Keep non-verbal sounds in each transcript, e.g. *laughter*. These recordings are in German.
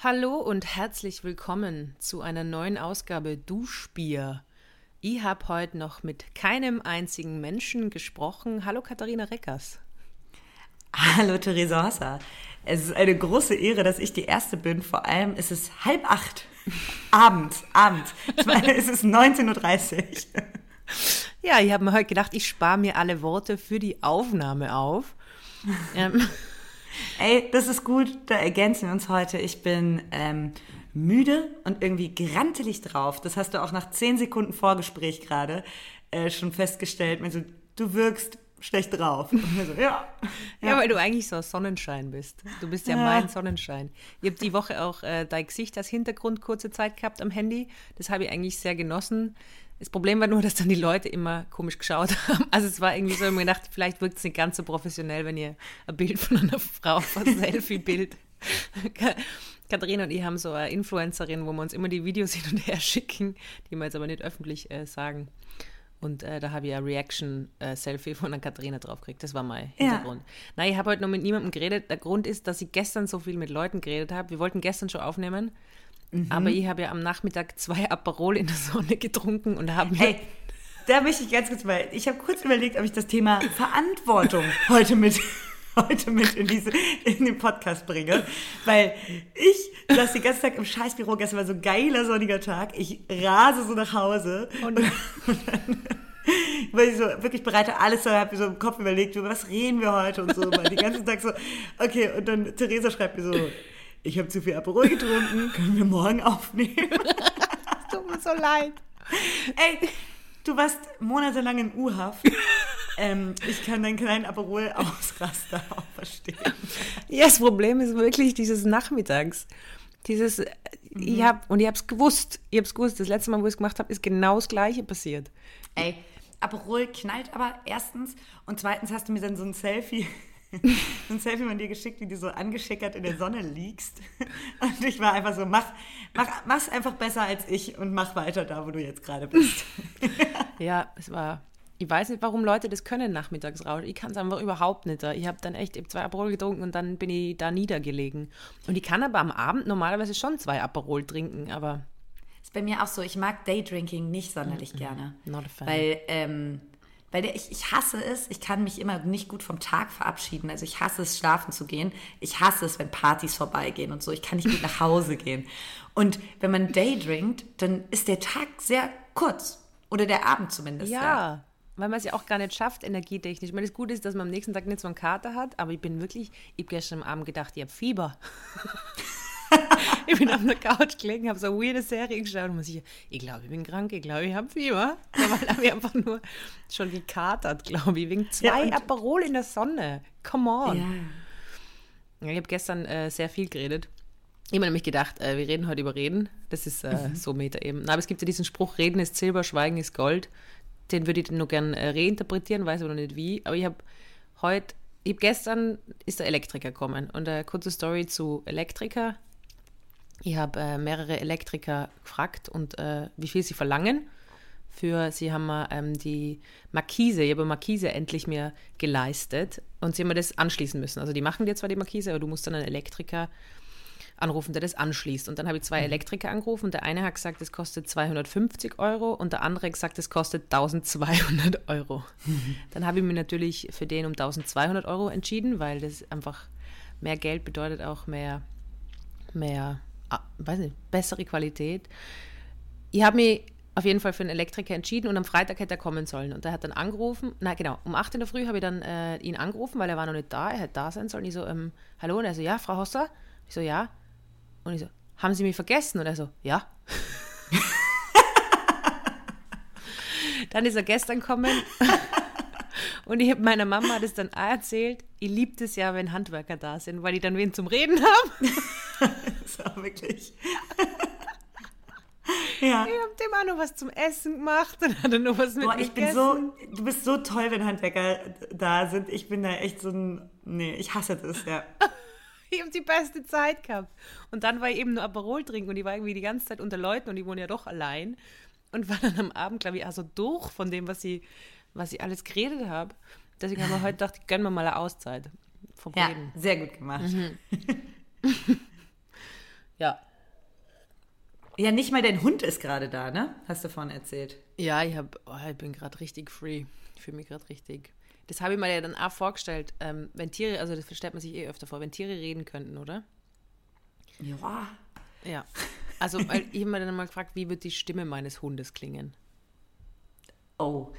Hallo und herzlich willkommen zu einer neuen Ausgabe Duschbier. Ich habe heute noch mit keinem einzigen Menschen gesprochen. Hallo Katharina Reckers. Hallo Theresa Hosser. Es ist eine große Ehre, dass ich die Erste bin. Vor allem ist es halb acht. Abend, Abend. Ich meine, es ist 19.30 Uhr. Ja, ich habe mir heute gedacht, ich spare mir alle Worte für die Aufnahme auf. ähm, Ey, das ist gut, da ergänzen wir uns heute. Ich bin ähm, müde und irgendwie grantelig drauf. Das hast du auch nach zehn Sekunden Vorgespräch gerade äh, schon festgestellt. Also, du wirkst schlecht drauf. So, ja, ja. ja, weil du eigentlich so Sonnenschein bist. Du bist ja, ja. mein Sonnenschein. Ich habe die Woche auch äh, dein Gesicht als Hintergrund kurze Zeit gehabt am Handy. Das habe ich eigentlich sehr genossen. Das Problem war nur, dass dann die Leute immer komisch geschaut haben. Also es war irgendwie so, ich mir gedacht, vielleicht wirkt es nicht ganz so professionell, wenn ihr ein Bild von einer Frau, ein Selfie-Bild. *laughs* Katharina und ich haben so eine Influencerin, wo wir uns immer die Videos hin und her schicken, die wir jetzt aber nicht öffentlich äh, sagen. Und äh, da habe ich ein Reaction-Selfie äh, von der Katharina draufgekriegt. Das war mein Hintergrund. Ja. Nein, ich habe heute noch mit niemandem geredet. Der Grund ist, dass ich gestern so viel mit Leuten geredet habe. Wir wollten gestern schon aufnehmen. Mhm. Aber ich habe ja am Nachmittag zwei Aperol in der Sonne getrunken und habe mir. Hey, da möchte ich ganz kurz mal. Ich habe kurz überlegt, ob ich das Thema Verantwortung *laughs* heute mit heute mit in, diese, in den Podcast bringe. Weil ich saß den ganzen Tag im Scheißbüro, gestern war so ein geiler sonniger Tag. Ich rase so nach Hause und, und dann *laughs* weil ich so wirklich bereite alles, so habe mir so im Kopf überlegt, was reden wir heute und so. Weil den ganzen Tag so, okay, und dann Theresa schreibt mir so, ich habe zu viel Aperol getrunken, *laughs* können wir morgen aufnehmen? Tut mir so leid. Ey, du warst monatelang in U-Haft. ähm, ich kann deinen kleinen Aperol-Ausraster auch verstehen. Ja, das Problem ist wirklich dieses Nachmittags. Dieses, mhm. ich habe, und ich habe es gewusst, ich habe es gewusst, das letzte Mal, wo ich es gemacht habe, ist genau das Gleiche passiert. Ey, Aperol knallt aber erstens und zweitens hast du mir dann so ein Selfie *laughs* ein Selfie von dir geschickt, wie du so angeschickert in der Sonne liegst. *laughs* Und ich war einfach so, mach, mach, mach's einfach besser als ich und mach weiter da, wo du jetzt gerade bist. *laughs* ja, es war. Ich weiß nicht, warum Leute das können nachmittags raus. Ich kann es einfach überhaupt nicht. Ich habe dann echt ich zwei Aperol getrunken und dann bin ich da niedergelegen. Und ich kann aber am Abend normalerweise schon zwei Aperol trinken, aber. Ist bei mir auch so, ich mag Daydrinking nicht sonderlich mm -mm. gerne. Not a fan. Weil ähm, weil der, ich, ich hasse es, ich kann mich immer nicht gut vom Tag verabschieden. Also ich hasse es, schlafen zu gehen. Ich hasse es, wenn Partys vorbeigehen und so. Ich kann nicht gut nach Hause *laughs* gehen. Und wenn man daydrinkt, dann ist der Tag sehr kurz. Oder der Abend zumindest. Ja, ja. weil man es ja auch gar nicht schafft, energietechnisch. Ich meine, das Gute ist, dass man am nächsten Tag nicht so einen Kater hat, aber ich bin wirklich, ich habe gestern am Abend gedacht, ich habe Fieber. *laughs* ich bin auf der Couch gelegen, habe so eine weirde Serie geschaut und muss ich, ich glaube, ich bin krank, ich glaube, ich habe Fieber. Dabei habe ich einfach nur schon gekatert, glaube ich, wegen zwei ja, Aperol in der Sonne. Come on. Ja. Ich habe gestern äh, sehr viel geredet. Ich habe nämlich gedacht, äh, wir reden heute über Reden. Das ist äh, mhm. so Meta eben. Aber es gibt ja diesen Spruch, Reden ist Silber, Schweigen ist Gold. Den würde ich nur gern äh, reinterpretieren, weiß aber noch nicht wie. Aber ich habe heute, ich habe gestern, ist der Elektriker gekommen. Und eine kurze Story zu Elektriker. Ich habe äh, mehrere Elektriker gefragt und äh, wie viel sie verlangen. Für sie haben mir ähm, die Markise, ich habe Markise endlich mir geleistet und sie haben mir das anschließen müssen. Also die machen dir zwar die Markise, aber du musst dann einen Elektriker anrufen, der das anschließt. Und dann habe ich zwei mhm. Elektriker angerufen. Der eine hat gesagt, es kostet 250 Euro und der andere hat gesagt, es kostet 1200 *laughs* Euro. Mhm. *laughs* Dann habe ich mich natürlich für den um 1200 Euro entschieden, weil das einfach mehr Geld bedeutet auch mehr, mehr weiß nicht, bessere Qualität. Ich habe mich auf jeden Fall für einen Elektriker entschieden und am Freitag hätte er kommen sollen. Und er hat dann angerufen, na genau, um 8 in der Früh habe ich dann äh, ihn angerufen, weil er war noch nicht da, er hätte da sein sollen. Ich so, ähm, hallo? Und er so, ja, Frau Hosser? Ich so, ja. Und ich so, haben Sie mich vergessen? Und er so, ja. *laughs* dann ist er gestern gekommen *laughs* und ich habe meiner Mama das dann auch erzählt. Ich liebe es ja, wenn Handwerker da sind, weil die dann wen zum Reden haben. *laughs* *laughs* so, wirklich. *laughs* ja. Ich habe dem auch noch was zum Essen gemacht. Dann hat er noch was mit Boah, ich bin so, du bist so toll, wenn Handwerker da sind. Ich bin da echt so ein, nee, ich hasse das, ja. *laughs* ich habe die beste Zeit gehabt. Und dann war ich eben nur Aperol trinken und ich war irgendwie die ganze Zeit unter Leuten und die wohnen ja doch allein. Und war dann am Abend, glaube ich, auch so durch von dem, was ich, was ich alles geredet habe. Deswegen haben wir heute gedacht, gönnen wir mal eine Auszeit vom ja, Reden. sehr gut gemacht. Mhm. Ja. Ja, nicht mal dein Hund ist gerade da, ne? Hast du vorhin erzählt. Ja, ich, hab, oh, ich bin gerade richtig free. Ich fühle mich gerade richtig. Das habe ich mir ja dann auch vorgestellt, ähm, wenn Tiere, also das stellt man sich eh öfter vor, wenn Tiere reden könnten, oder? Ja. Ja. Also weil ich habe mir dann mal gefragt, wie wird die Stimme meines Hundes klingen? Oh.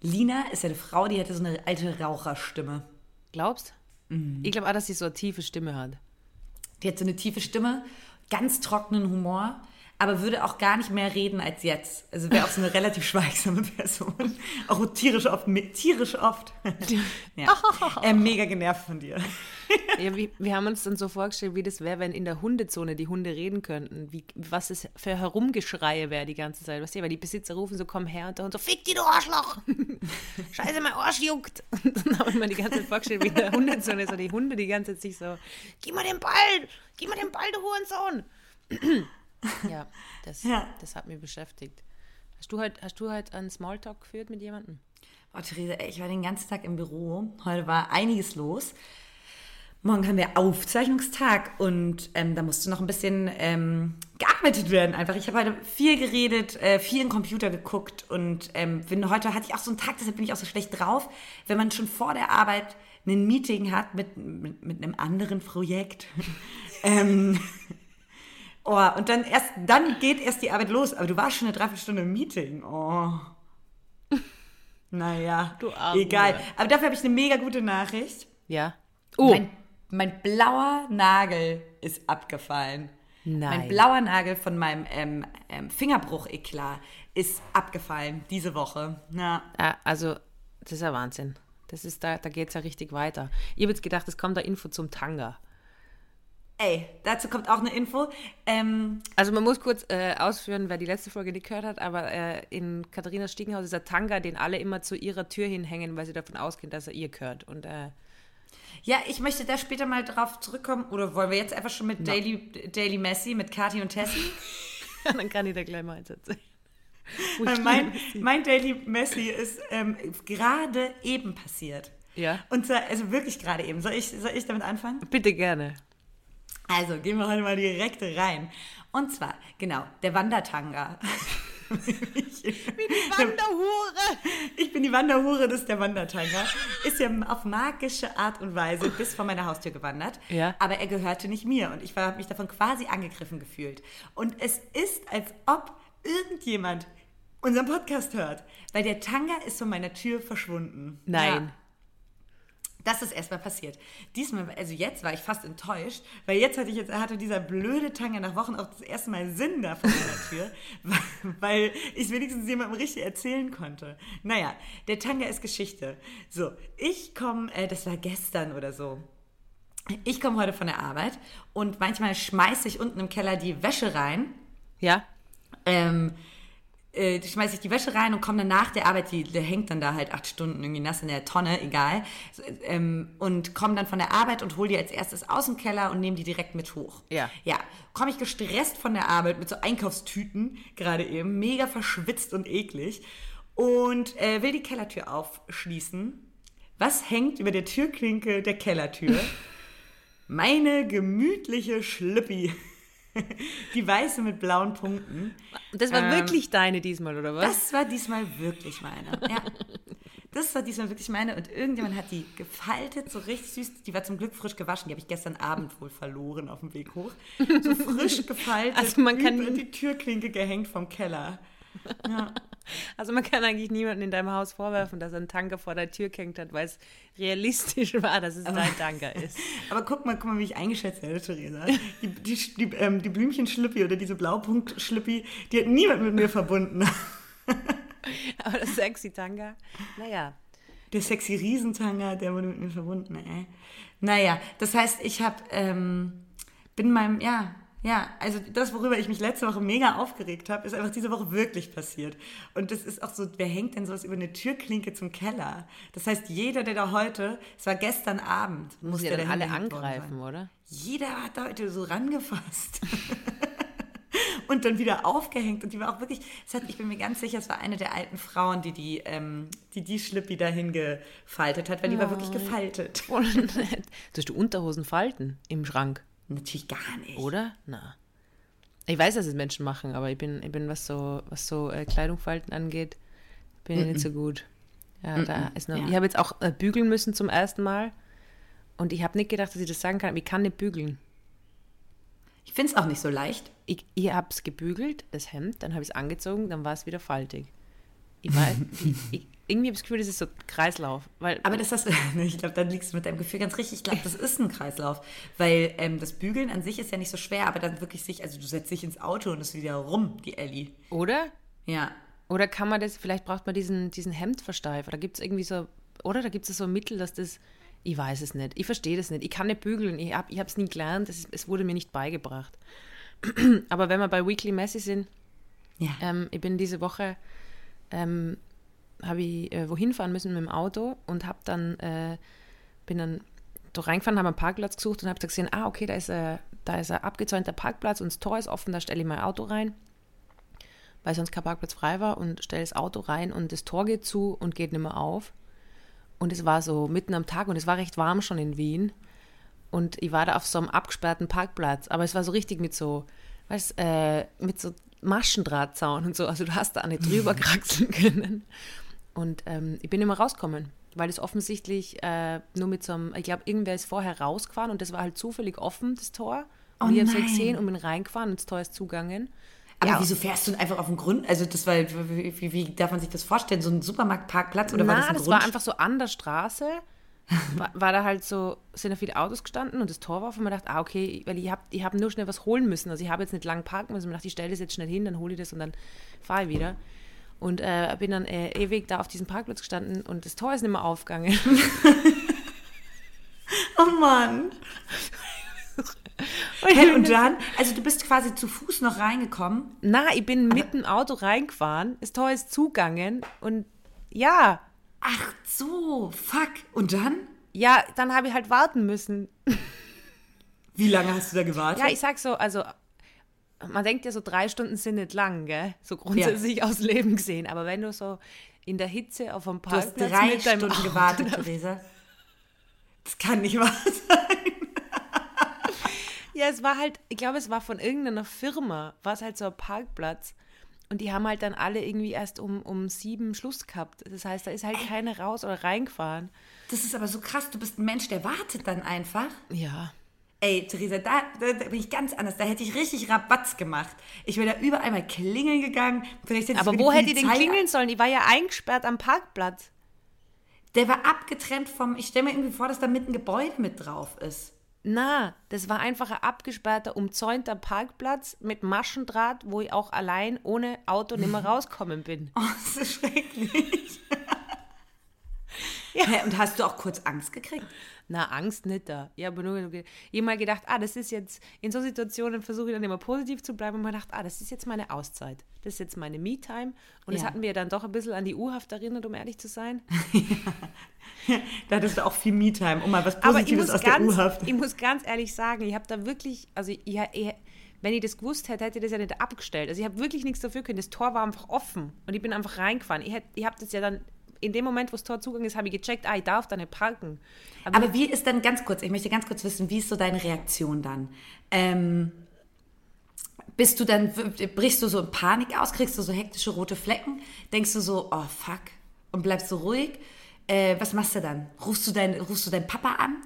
Lina ist ja eine Frau, die hätte so eine alte Raucherstimme. Glaubst? Mhm. Ich glaube auch, dass sie so eine tiefe Stimme hat. Die hat so eine tiefe Stimme, ganz trockenen Humor, aber würde auch gar nicht mehr reden als jetzt. Also wäre auch so eine relativ schweigsame Person. *laughs* Auch tierisch oft. Tierisch oft. *laughs* ja. äh, mega genervt von dir. *laughs* Ja, wie, wir haben uns dann so vorgestellt, wie das wäre, wenn in der Hundezone die Hunde reden könnten. Wie, was es für Herumgeschreie wäre die ganze Zeit. Weißt du, weil die Besitzer rufen so, komm her und der Hund so, fick die, du Arschloch! Scheiße, mein Arsch juckt! Und dann habe ich mir die ganze Zeit vorgestellt, wie in der Hundezone so die Hunde die ganze Zeit sich so, gib mir den Ball! Gib mir den Ball, du Hurensohn! Ja, das, Ja. das hat mich beschäftigt. Hast du heute hast du heute einen Smalltalk geführt mit jemandem? Oh, Theresa, ey, ich war den ganzen Tag im Büro. Heute war einiges los. Morgen haben wir Aufzeichnungstag und ähm, da musste noch ein bisschen ähm, gearbeitet werden. Einfach, ich habe heute viel geredet, äh, viel im Computer geguckt und ähm, bin, heute hatte ich auch so einen Tag, deshalb bin ich auch so schlecht drauf, wenn man schon vor der Arbeit ein Meeting hat mit, mit, mit einem anderen Projekt. *laughs* ähm, oh, und dann erst, dann geht erst die Arbeit los. Aber du warst schon eine Dreiviertelstunde im Meeting. Oh. Naja, Du Arme. egal. Aber dafür habe ich eine mega gute Nachricht. Ja. Oh, Mein, mein blauer Nagel ist abgefallen. Mein Nein. blauer Nagel von meinem ähm, ähm, Fingerbruch-Eklat ist abgefallen diese Woche. Ja. Ja, also, das ist ja Wahnsinn. Das ist da, da geht es ja richtig weiter. Ich habe jetzt gedacht, es kommt da Info zum Tanga. Ey, dazu kommt auch eine Info. Ähm, Also man muss kurz äh, ausführen, wer die letzte Folge nicht gehört hat, aber äh, in Katharinas Stiegenhaus ist der Tanga, den alle immer zu ihrer Tür hinhängen, weil sie davon ausgehen, dass er ihr gehört. Und äh, ja, ich möchte da später mal drauf zurückkommen. Oder wollen wir jetzt einfach schon mit Daily, Daily Messi, mit Kati und Tessie? *laughs* dann kann ich da gleich mal eins erzählen. *laughs* Mein, mein Daily Messi ist ähm, gerade eben passiert. Ja, Und zwar, also wirklich gerade eben. Soll ich, soll ich damit anfangen? bitte gerne. Also, gehen wir heute mal direkt rein. Und zwar, genau, der Wandertanga. *laughs* Wanderhure! Ich bin die Wanderhure, das ist der Wandertanga. Ist ja auf magische Art und Weise bis vor meine Haustür gewandert. Ja. Aber er gehörte nicht mir und ich habe mich davon quasi angegriffen gefühlt. Und es ist, als ob irgendjemand unseren Podcast hört. Weil der Tanga ist von meiner Tür verschwunden. Nein. Ja. Das ist erstmal passiert. Diesmal, also jetzt war ich fast enttäuscht, weil jetzt hatte ich jetzt hatte dieser blöde Tanga nach Wochen auch das erste Mal Sinn da vor meiner Tür, *laughs* weil- ich wenigstens jemandem richtig erzählen konnte. Naja, der Tanga ist Geschichte. So, ich komme, äh, das war gestern oder so. Ich komme heute von der Arbeit und manchmal schmeiße ich unten im Keller die Wäsche rein Ja, ähm, äh, schmeiße ich die Wäsche rein und komme dann nach der Arbeit, die, der hängt dann da halt acht Stunden irgendwie nass in der Tonne, egal. Ähm, und komme dann von der Arbeit und hole die als erstes aus dem Keller und nehme die direkt mit hoch. Ja. Ja, komme ich gestresst von der Arbeit mit so Einkaufstüten, gerade eben, mega verschwitzt und eklig und äh, will die Kellertür aufschließen. Was hängt über der Türklinke der Kellertür? *laughs* Meine gemütliche Schlüppi. *laughs* Die weiße mit blauen Punkten. Das war Ähm, wirklich deine diesmal, oder was? Das war diesmal wirklich meine. Ja. Das war diesmal wirklich meine und irgendjemand hat die gefaltet, so richtig süß. Die war zum Glück frisch gewaschen. Die habe ich gestern Abend wohl verloren auf dem Weg hoch. So frisch *laughs* gefaltet, Also man kann- über die Türklinke gehängt vom Keller. Also man kann eigentlich niemanden in deinem Haus vorwerfen, dass er einen Tanker vor der Tür gehängt hat, weil es realistisch *laughs* war, dass es dein Tanker ist. *laughs* Aber guck mal, guck mal, wie ich eingeschätzt werde, Theresa. Die, die, die, ähm, die Blümchenschlüppi oder diese Blaupunktschlüppi, die hat niemand mit mir verbunden. *laughs* Aber das sexy Tanker, naja. Der sexy Riesentanger, der wurde mit mir verbunden, ey. Naja, das heißt, ich hab, ähm, bin meinem, ja, ja, also das, worüber ich mich letzte Woche mega aufgeregt habe, ist einfach diese Woche wirklich passiert. Und das ist auch so, wer hängt denn sowas über eine Türklinke zum Keller? Das heißt, jeder, der da heute, es war gestern Abend, Muss ja der dann alle angreifen, oder? Jeder hat da heute so rangefasst. *laughs* Und dann wieder aufgehängt. Und die war auch wirklich, hat, ich bin mir ganz sicher, es war eine der alten Frauen, die die, ähm, die, die Schlippi dahin gefaltet hat, weil die war wirklich gefaltet. Voll nett. Du hast die Unterhosen falten im Schrank, Natürlich gar nicht. oder? Na. Ich weiß, dass es Menschen machen, aber ich bin, ich bin was so, was so äh, Kleidungfalten angeht, bin ich nicht so gut. Ja, da ist noch, Ja. Ich habe jetzt auch äh, bügeln müssen zum ersten Mal. Und ich habe nicht gedacht, dass ich das sagen kann, aber ich kann nicht bügeln. Ich finde es auch nicht so leicht. Ich, ich habe es gebügelt, das Hemd, dann habe ich es angezogen, dann war es wieder faltig. Ich war, *laughs* ich, ich, irgendwie habe ich das Gefühl, das ist so Kreislauf. Weil, Aber das hast *laughs* ich glaube, dann liegst du mit deinem Gefühl ganz richtig. Ich glaube, das ist ein Kreislauf. Weil ähm, das Bügeln an sich ist ja nicht so schwer, aber dann wirklich sich, also du setzt dich ins Auto und ist wieder rum, die Ellie. oder? Ja. Oder kann man das, vielleicht braucht man diesen, diesen Hemdversteifer. Da gibt es irgendwie so, oder da gibt es so ein Mittel, dass das, ich weiß es nicht, ich verstehe das nicht, ich kann nicht bügeln, ich habe es nie gelernt, es, es wurde mir nicht beigebracht. *clears throat* Aber wenn wir bei Weekly Messy sind, Ja. ähm, ich bin diese Woche, ähm, habe ich äh, wohin fahren müssen mit dem Auto und habe dann, äh, bin dann da reingefahren, habe einen Parkplatz gesucht und habe gesehen, ah, okay, da ist, äh, da ist ein abgezäunter Parkplatz und das Tor ist offen, da stelle ich mein Auto rein, weil sonst kein Parkplatz frei war und stelle das Auto rein und das Tor geht zu und geht nicht mehr auf. Und es war so mitten am Tag und es war recht warm schon in Wien. Und ich war da auf so einem abgesperrten Parkplatz, aber es war so richtig mit so, weißt, äh, mit so Maschendrahtzaun und so. Also du hast da nicht drüber *laughs* kraxeln können. Und ähm, ich bin immer rausgekommen, weil es offensichtlich äh, nur mit so einem, ich glaube, irgendwer ist vorher rausgefahren und das war halt zufällig offen, das Tor. Und Oh ich habe es nein. gesehen und bin reingefahren und das Tor ist zugegangen. Aber Ja. wieso fährst du denn einfach auf den Grund? Also das war, wie, wie, wie darf man sich das vorstellen? So ein Supermarktparkplatz oder war Na, das ein das Grund? war einfach so an der Straße. *laughs* War, war da halt so, sind da viele Autos gestanden und das Tor war offen. Und man dachte, ah, okay, weil ich habe ich hab nur schnell was holen müssen. Also ich habe jetzt nicht lang parken müssen. Ich dachte, ich stelle das jetzt schnell hin, dann hole ich das und dann fahre ich wieder. Und äh, bin dann äh, ewig da auf diesem Parkplatz gestanden und das Tor ist nicht mehr aufgegangen. *laughs* *laughs* oh Mann. Hey, und dann, also du bist quasi zu Fuß noch reingekommen. Na, ich bin mit dem Auto reingefahren, das Tor ist zugegangen und ja, Ach so, fuck. Und dann? ja, dann habe ich halt warten müssen. Wie lange hast du da gewartet? Ja, ich sag so, also man denkt ja so drei Stunden sind nicht lang, gell? So grundsätzlich aus Leben gesehen. Aber wenn du so in der Hitze auf einem du hast Parkplatz drei mit Stunden Auto, gewartet, Theresa. Das kann nicht wahr sein. *laughs* Ja, es war halt, ich glaube, es war von irgendeiner Firma, war es halt so ein Parkplatz. Und die haben halt dann alle irgendwie erst um, um sieben Schluss gehabt. Das heißt, da ist halt keiner raus oder reingefahren. Das ist aber so krass. Du bist ein Mensch, der wartet dann einfach. Ja. Ey, Theresa, da, da, da bin ich ganz anders. Da hätte ich richtig Rabatz gemacht. Ich wäre da überall mal klingeln gegangen. Aber wo die hätte ich denn klingeln sollen? Die war ja eingesperrt am Parkplatz. Der war abgetrennt vom. Ich stelle mir irgendwie vor, dass da mitten ein Gebäude mit drauf ist. Na, das war einfach ein abgesperrter, umzäunter Parkplatz mit Maschendraht, wo ich auch allein ohne Auto nicht mehr *laughs* rauskommen bin. Oh, das ist schrecklich. *laughs* Hä, und hast du auch kurz Angst gekriegt? Na, Angst nicht da. Ich habe nur gedacht, ah, das ist jetzt, in so Situationen versuche ich dann immer positiv zu bleiben und mir gedacht, ah, das ist jetzt meine Auszeit. Das ist jetzt meine Me-Time. Und das Ja. hatten wir dann doch ein bisschen an die U-Haft erinnert, um ehrlich zu sein. *laughs* Da hattest du auch viel Me-Time, um mal was Positives aus der ganz, U-Haft. ich muss ganz ehrlich sagen, ich habe da wirklich, also ich, ich, wenn ich das gewusst hätte, hätte ich das ja nicht abgestellt. Also ich habe wirklich nichts dafür können. Das Tor war einfach offen und ich bin einfach reingefahren. Ich, ich habe das ja dann, in dem Moment, wo das Tor zugegangen ist, habe ich gecheckt, ah, ich darf da nicht parken. Aber, Aber wie ist dann ganz kurz, ich möchte ganz kurz wissen, wie ist so deine Reaktion dann? Ähm, bist du dann, brichst du so in Panik aus, kriegst du so hektische rote Flecken, denkst du so, oh fuck, und bleibst so ruhig? Äh, was machst du dann? Rufst du, dein, rufst du deinen Papa an?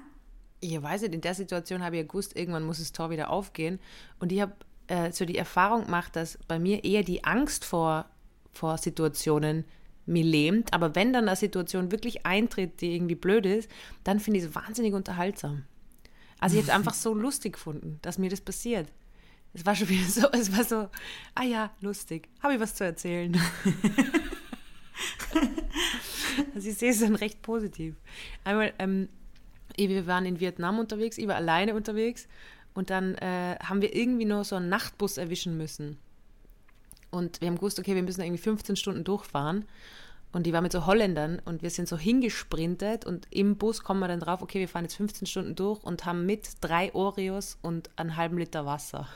ich weiß nicht, in der Situation habe ich ja gewusst, irgendwann muss das Tor wieder aufgehen. Und ich habe äh, so die Erfahrung gemacht, dass bei mir eher die Angst vor, vor Situationen mich lähmt. Aber wenn dann eine Situation wirklich eintritt, die irgendwie blöd ist, dann finde ich es wahnsinnig unterhaltsam. Also ich habe es einfach so *laughs* lustig gefunden, dass mir das passiert. Es war schon wieder so, *laughs* es war so, ah ja, lustig, habe ich was zu erzählen. *laughs* also ich sehe es dann recht positiv. Einmal, ähm, wir waren in Vietnam unterwegs, ich war alleine unterwegs und dann äh, haben wir irgendwie nur so einen Nachtbus erwischen müssen. Und wir haben gewusst, okay, wir müssen irgendwie 15 Stunden durchfahren. Und die war mit so Holländern und wir sind so hingesprintet und im Bus kommen wir dann drauf, okay, wir fahren jetzt 15 Stunden durch und haben mit drei Oreos und einen halben Liter Wasser.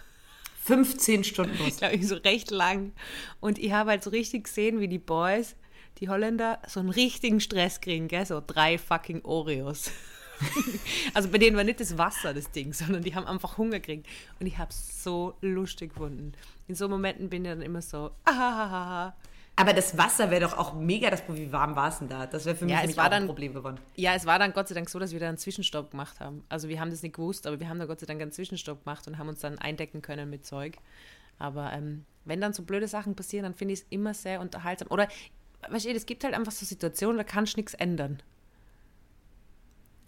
15 Stunden *laughs* Bus. glaube ich, so recht lang. Und ich habe halt so richtig gesehen, wie die Boys, die Holländer, so einen richtigen Stress kriegen, gell? So drei fucking Oreos. *laughs* also bei denen war nicht das Wasser das Ding, sondern die haben einfach Hunger gekriegt. Und ich habe es so lustig gefunden. In so Momenten bin ich dann immer so, ahahaha. Aber das Wasser wäre doch auch mega das Problem. Wie warm war es denn da? Das wäre für mich Ja, es war auch dann- ein Problem geworden. Ja, es war dann Gott sei Dank so, dass wir da einen Zwischenstopp gemacht haben. Also wir haben das nicht gewusst, aber wir haben da Gott sei Dank einen Zwischenstopp gemacht und haben uns dann eindecken können mit Zeug. Aber ähm, wenn dann so blöde Sachen passieren, dann finde ich es immer sehr unterhaltsam. Oder, weißt du, es gibt halt einfach so Situationen, da kannst du nichts ändern.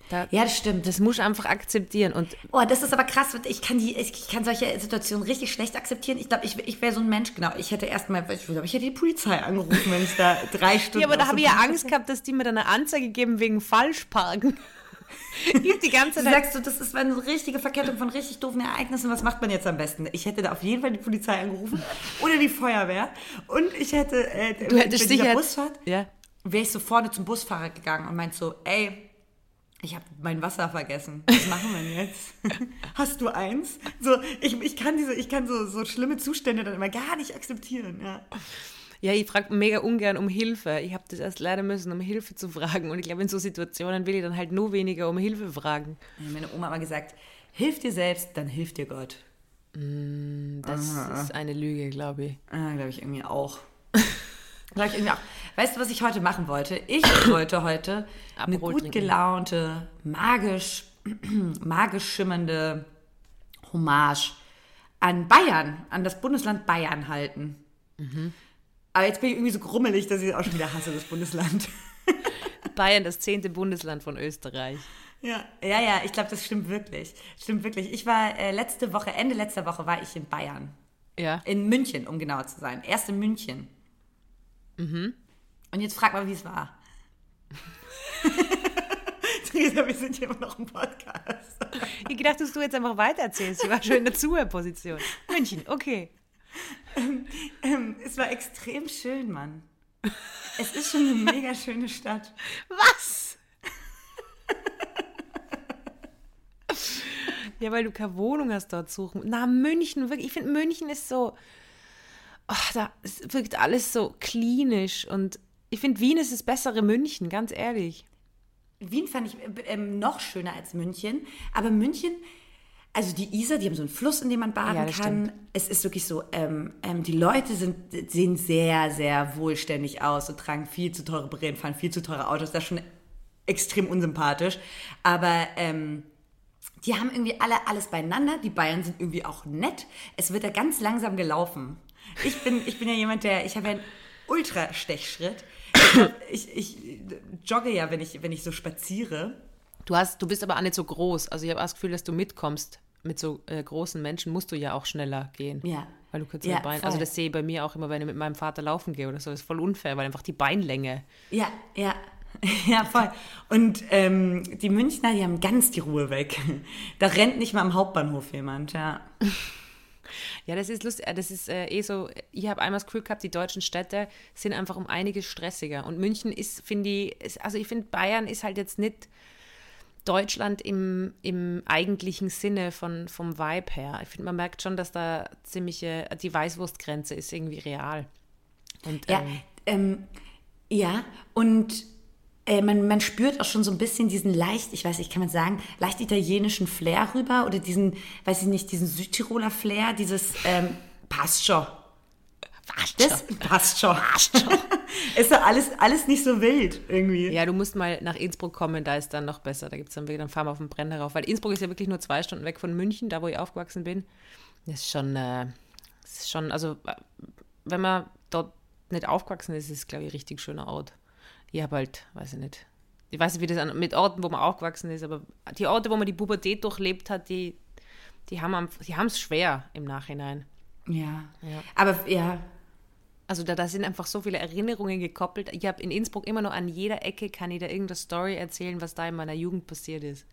Da, Ja, das stimmt. das musst du einfach akzeptieren. Und Oh, das ist aber krass. Ich kann, die, ich kann solche Situationen richtig schlecht akzeptieren. Ich glaube, ich, ich wäre so ein Mensch, genau. Ich hätte erstmal, ich glaube, ich hätte die Polizei angerufen, wenn ich da *laughs* drei Stunden. ja, aber da habe ich ja Angst gehabt, dass die mir dann eine Anzeige geben wegen Falschparken. *laughs* Ich die ganze Du Zeit sagst so, das ist eine richtige Verkettung von richtig doofen Ereignissen. Was macht man jetzt am besten? Ich hätte da auf jeden Fall die Polizei angerufen oder die Feuerwehr. Und ich hätte, äh, Du hättest dieser sicher. Busfahrt, Ja. wäre ich so vorne zum Busfahrer gegangen und meint so, ey, ich habe mein Wasser vergessen. Was machen wir denn jetzt? *laughs* Hast du eins? So, ich, ich kann diese, ich kann so, so schlimme Zustände dann immer gar nicht akzeptieren. Ja. Ja, ich frage mega ungern um Hilfe. Ich habe das erst leider müssen, um Hilfe zu fragen. Und ich glaube, in so Situationen will ich dann halt nur weniger um Hilfe fragen. Meine Oma hat mal gesagt, hilf dir selbst, dann hilft dir Gott. Das ist eine Lüge, glaube ich. Ah, glaube ich irgendwie auch. Glaube ich irgendwie auch. Weißt du, was ich heute machen wollte? Ich *coughs* wollte heute eine Aperol gut trinken. gelaunte, magisch, *coughs* magisch schimmernde Hommage an Bayern, an das Bundesland Bayern halten. Mhm. Aber jetzt bin ich irgendwie so grummelig, dass ich auch schon wieder hasse, das Bundesland. *laughs* Bayern, das zehnte Bundesland von Österreich. Ja, ja, ja, ich glaube, das stimmt wirklich. Stimmt wirklich. Ich war äh, letzte Woche, Ende letzter Woche war ich in Bayern. Ja. In München, um genauer zu sein. Erst in München. Mhm. Und jetzt frag mal, wie es war. *laughs* Theresa, wir sind hier immer noch im Podcast. Ich gedacht, dass du jetzt einfach weitererzählst. Ich war schon in der Zuhörposition. München, okay. Ähm, es war extrem schön, Mann. Es ist schon eine mega schöne Stadt. Was? ja, weil du keine Wohnung hast dort suchen. Na, München, wirklich. Ich finde, München ist so. Ach, da wirkt alles so klinisch. Und ich finde, Wien ist das bessere München, ganz ehrlich. Wien fand ich äh, ähm, noch schöner als München. Aber München, also die Isar, die haben so einen Fluss, in dem man baden Ja, kann. Es ist wirklich so, ähm, ähm, die Leute sind, sehen sehr, sehr wohlständig aus und tragen viel zu teure Brillen, fahren viel zu teure Autos. Das ist schon extrem unsympathisch. Aber ähm, die haben irgendwie alle alles beieinander. Die Bayern sind irgendwie auch nett. Es wird da ganz langsam gelaufen. Ich bin, ich bin ja jemand, der, ich habe ja einen Ultra-Stechschritt. Ich, ich, jogge ja, wenn ich, wenn ich so spaziere. Du, hast, du bist aber auch nicht so groß. Also ich habe auch das Gefühl, dass du mitkommst. Mit so äh, großen Menschen musst du ja auch schneller gehen. Ja. Weil du kürzere Ja, voll. Also das sehe ich bei mir auch immer, wenn ich mit meinem Vater laufen gehe oder so. Das ist voll unfair, weil einfach die Beinlänge. Ja, ja. *laughs* Ja, voll. Und ähm, die Münchner, die haben ganz die Ruhe weg. Da rennt nicht mal am Hauptbahnhof jemand, ja. Ja, das ist lustig. Das ist äh, eh so. Ich habe einmal das Gefühl gehabt, die deutschen Städte sind einfach um einiges stressiger. Und München ist, finde ich, ist, also ich finde, Bayern ist halt jetzt nicht Deutschland im, im eigentlichen Sinne von, vom Vibe her. Ich finde, man merkt schon, dass da ziemliche, die Weißwurstgrenze ist irgendwie real. Und, Ja, ähm, ähm, ja. und äh, man, man spürt auch schon so ein bisschen diesen leicht, ich weiß nicht, kann man sagen, leicht italienischen Flair rüber oder diesen, weiß ich nicht, diesen Südtiroler Flair, dieses ähm, passt schon. Das passt schon. *laughs* ist doch alles, alles nicht so wild irgendwie. Ja, du musst mal nach Innsbruck kommen, da ist dann noch besser. Da gibt es dann wieder, dann fahren wir auf den Brenner rauf. Weil Innsbruck ist ja wirklich nur zwei Stunden weg von München, da wo ich aufgewachsen bin. Das ist schon, äh, das ist schon, also äh, wenn man dort nicht aufgewachsen ist, ist es, glaube ich, ein richtig schöner Ort. Ich habe halt, weiß ich nicht. Ich weiß nicht, wie das an, mit Orten, wo man aufgewachsen ist, aber die Orte, wo man die Pubertät durchlebt hat, die, die haben die es schwer im Nachhinein. Ja. Ja. Aber ja, Also da, da sind einfach so viele Erinnerungen gekoppelt. Ich habe in Innsbruck immer noch an jeder Ecke, kann ich da irgendeine Story erzählen, was da in meiner Jugend passiert ist.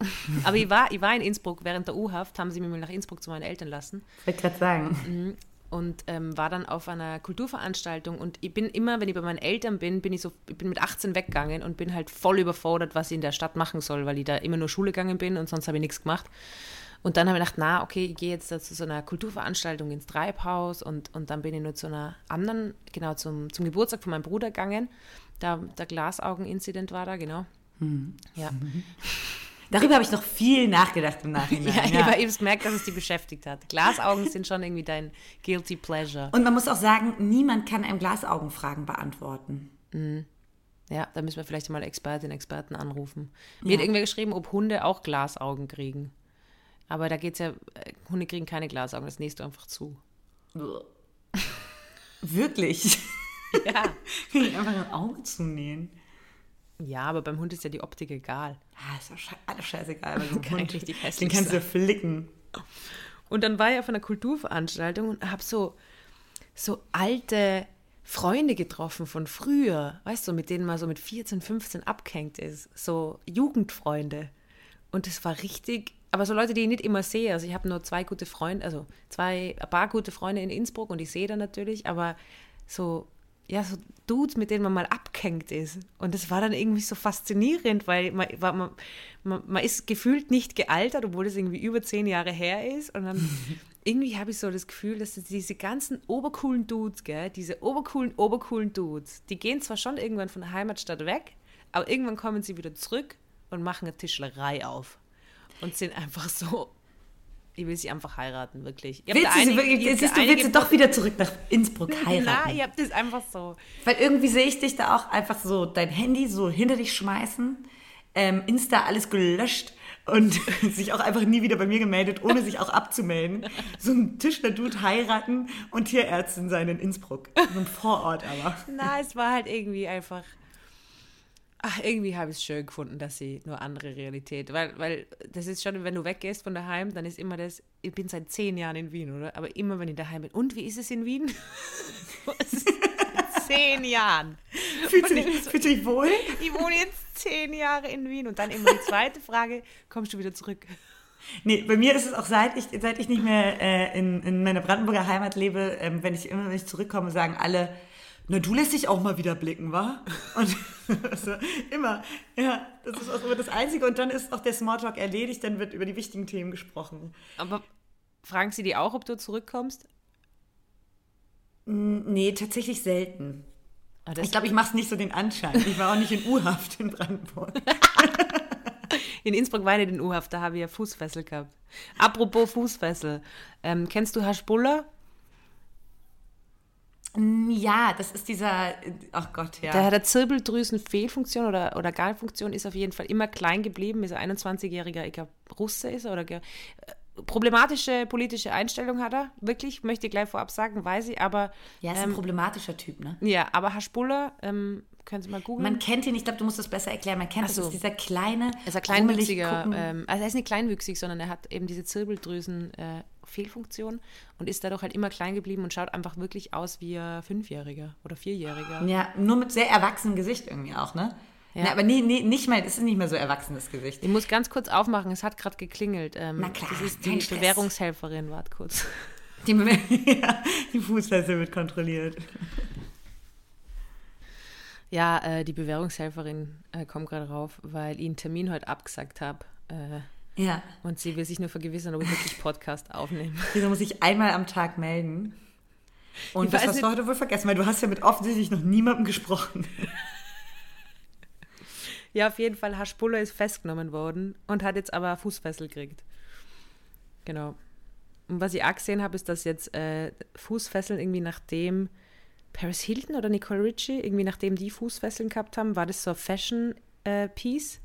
*laughs* Aber ich war, ich war in Innsbruck während der U-Haft, haben sie mich mal nach Innsbruck zu meinen Eltern lassen ich wollte gerade sagen. Und ähm, war dann auf einer Kulturveranstaltung und ich bin immer, wenn ich bei meinen Eltern bin, bin ich so, ich bin mit 18 weggegangen und bin halt voll überfordert, was ich in der Stadt machen soll, weil ich da immer nur Schule gegangen bin und sonst habe ich nichts gemacht. Und dann habe ich gedacht, na, okay, ich gehe jetzt zu so einer Kulturveranstaltung ins Treibhaus und, und dann bin ich nur zu einer anderen, genau, zum, zum Geburtstag von meinem Bruder gegangen. Da, der Glasaugen-Inzident war da, genau. Ja. *laughs* Darüber habe ich noch viel nachgedacht im Nachhinein. Ja, *laughs* ja. ich habe eben gemerkt, dass es die beschäftigt hat. Glasaugen sind schon irgendwie dein guilty pleasure. Und man muss auch sagen, niemand kann einem Glasaugenfragen beantworten. Ja, da müssen wir vielleicht mal Expertinnen, Experten anrufen. Mir hat irgendwer geschrieben, ob Hunde auch Glasaugen kriegen. Aber da geht es ja, äh, Hunde kriegen keine Glasaugen, das nähst du einfach zu. Wirklich? *laughs* Ja. *laughs* Einfach ein Auge zunähen? Ja, aber beim Hund ist ja die Optik egal. Ah, ist doch sche alles scheißegal. Weil *laughs* so ein Hund, richtig den hässlich kannst du flicken. Und dann war ich auf einer Kulturveranstaltung und habe so, so alte Freunde getroffen von früher, weißt du, mit denen man so mit 14, 15 abgehängt ist. So Jugendfreunde. Und das war richtig, aber so Leute, die ich nicht immer sehe. Also ich habe nur zwei gute Freunde, also zwei, ein paar gute Freunde in Innsbruck und ich sehe da natürlich, aber so, ja, so Dudes, mit denen man mal abgehängt ist. Und das war dann irgendwie so faszinierend, weil man, man, man, man ist gefühlt nicht gealtert, obwohl das irgendwie über zehn Jahre her ist. Und dann *laughs* irgendwie habe ich so das Gefühl, dass diese ganzen obercoolen Dudes, gell, diese obercoolen, obercoolen Dudes, die gehen zwar schon irgendwann von der Heimatstadt weg, aber irgendwann kommen sie wieder zurück und machen eine Tischlerei auf. Und sind einfach so, ich will sie einfach heiraten, wirklich. Willst du, sie einige- hab jetzt siehst du, willst du doch wieder zurück nach Innsbruck *laughs* Na, heiraten? ihr habt das einfach so. Weil irgendwie sehe ich dich da auch einfach so dein Handy so hinter dich schmeißen, ähm, Insta alles gelöscht und *laughs* sich auch einfach nie wieder bei mir gemeldet, ohne sich auch abzumelden. *laughs* So ein Tischler-Dude heiraten und Tierärztin sein in Innsbruck. So ein Vorort aber. Na, es war halt irgendwie einfach. Ach, irgendwie habe ich es schön gefunden, dass sie nur andere Realität. Weil, weil das ist schon, wenn du weggehst von daheim, dann ist immer das, ich bin seit zehn Jahren in Wien, oder? Aber immer, wenn ich daheim bin. Und wie ist es in Wien? *laughs* Zehn Jahren. Fühlst du dich, so- dich wohl? Ich wohne jetzt zehn Jahre in Wien. Und dann immer die zweite Frage, kommst du wieder zurück? Nee, bei mir ist es auch, seit ich, seit ich nicht mehr äh, in, in meiner Brandenburger Heimat lebe, ähm, wenn ich immer, wenn ich zurückkomme, sagen alle, na, du lässt dich auch mal wieder blicken, wa? Und *laughs* so, immer, ja, das ist auch immer das Einzige. Und dann ist auch der Smalltalk erledigt, dann wird über die wichtigen Themen gesprochen. Aber fragen sie die auch, ob du zurückkommst? Nee, tatsächlich selten. Ah, Ich glaube, ich mache es nicht so den Anschein. Ich war auch nicht in U-Haft in Brandenburg. *laughs* In Innsbruck war ich nicht in U-Haft, da habe ich ja Fußfessel gehabt. Apropos Fußfessel. Ähm, kennst du Haschbuller? Ja, das ist dieser, ach Gott, ja. Der hat eine Zirbeldrüsenfehlfunktion oder, oder Galfunktion, ist auf jeden Fall immer klein geblieben, ist ein 21-jähriger, ich glaube, Russe ist er oder äh, problematische politische Einstellung hat er, wirklich, möchte ich gleich vorab sagen, weiß ich, aber ja, ist ein problematischer Typ, ne? ja, aber Haschbuller, ähm, können Sie mal googeln. Man kennt ihn, ich glaube, du musst das besser erklären. Man kennt das, so. ist dieser kleine, Er ist ein kleinwüchsiger, ähm, also er ist nicht kleinwüchsig, sondern er hat eben diese Zirbeldrüsen-Fehlfunktion äh, Fehlfunktion und ist dadurch halt immer klein geblieben und schaut einfach wirklich aus wie ein Fünfjähriger oder Vierjähriger. Ja, nur mit sehr erwachsenem Gesicht irgendwie auch, ne? Ja. Ja. aber nee, nee, nicht mal, das ist nicht mehr so erwachsenes Gesicht. Ich muss ganz kurz aufmachen, es hat gerade geklingelt. Ähm, Na klar, das ist die Stress. Bewährungshelferin, wart kurz. *laughs* Die, *laughs* ja, die Fußfessel wird kontrolliert. Ja, äh, die Bewährungshelferin äh, kommt gerade rauf, weil ich einen Termin heute abgesagt habe. Äh, Ja, und sie will sich nur vergewissern, ob ich wirklich Podcast aufnehme. wieso *laughs* muss ich einmal am Tag melden? Und Ich das hast du heute wohl vergessen, weil du hast ja mit offensichtlich noch niemandem gesprochen. *laughs* Ja, auf jeden Fall, Haschbuller ist festgenommen worden und hat jetzt aber Fußfessel gekriegt. Genau. Und was ich auch gesehen habe, ist, dass jetzt äh, Fußfesseln irgendwie nachdem Paris Hilton oder Nicole Richie, irgendwie nachdem die Fußfesseln gehabt haben, war das so ein Fashion-Piece.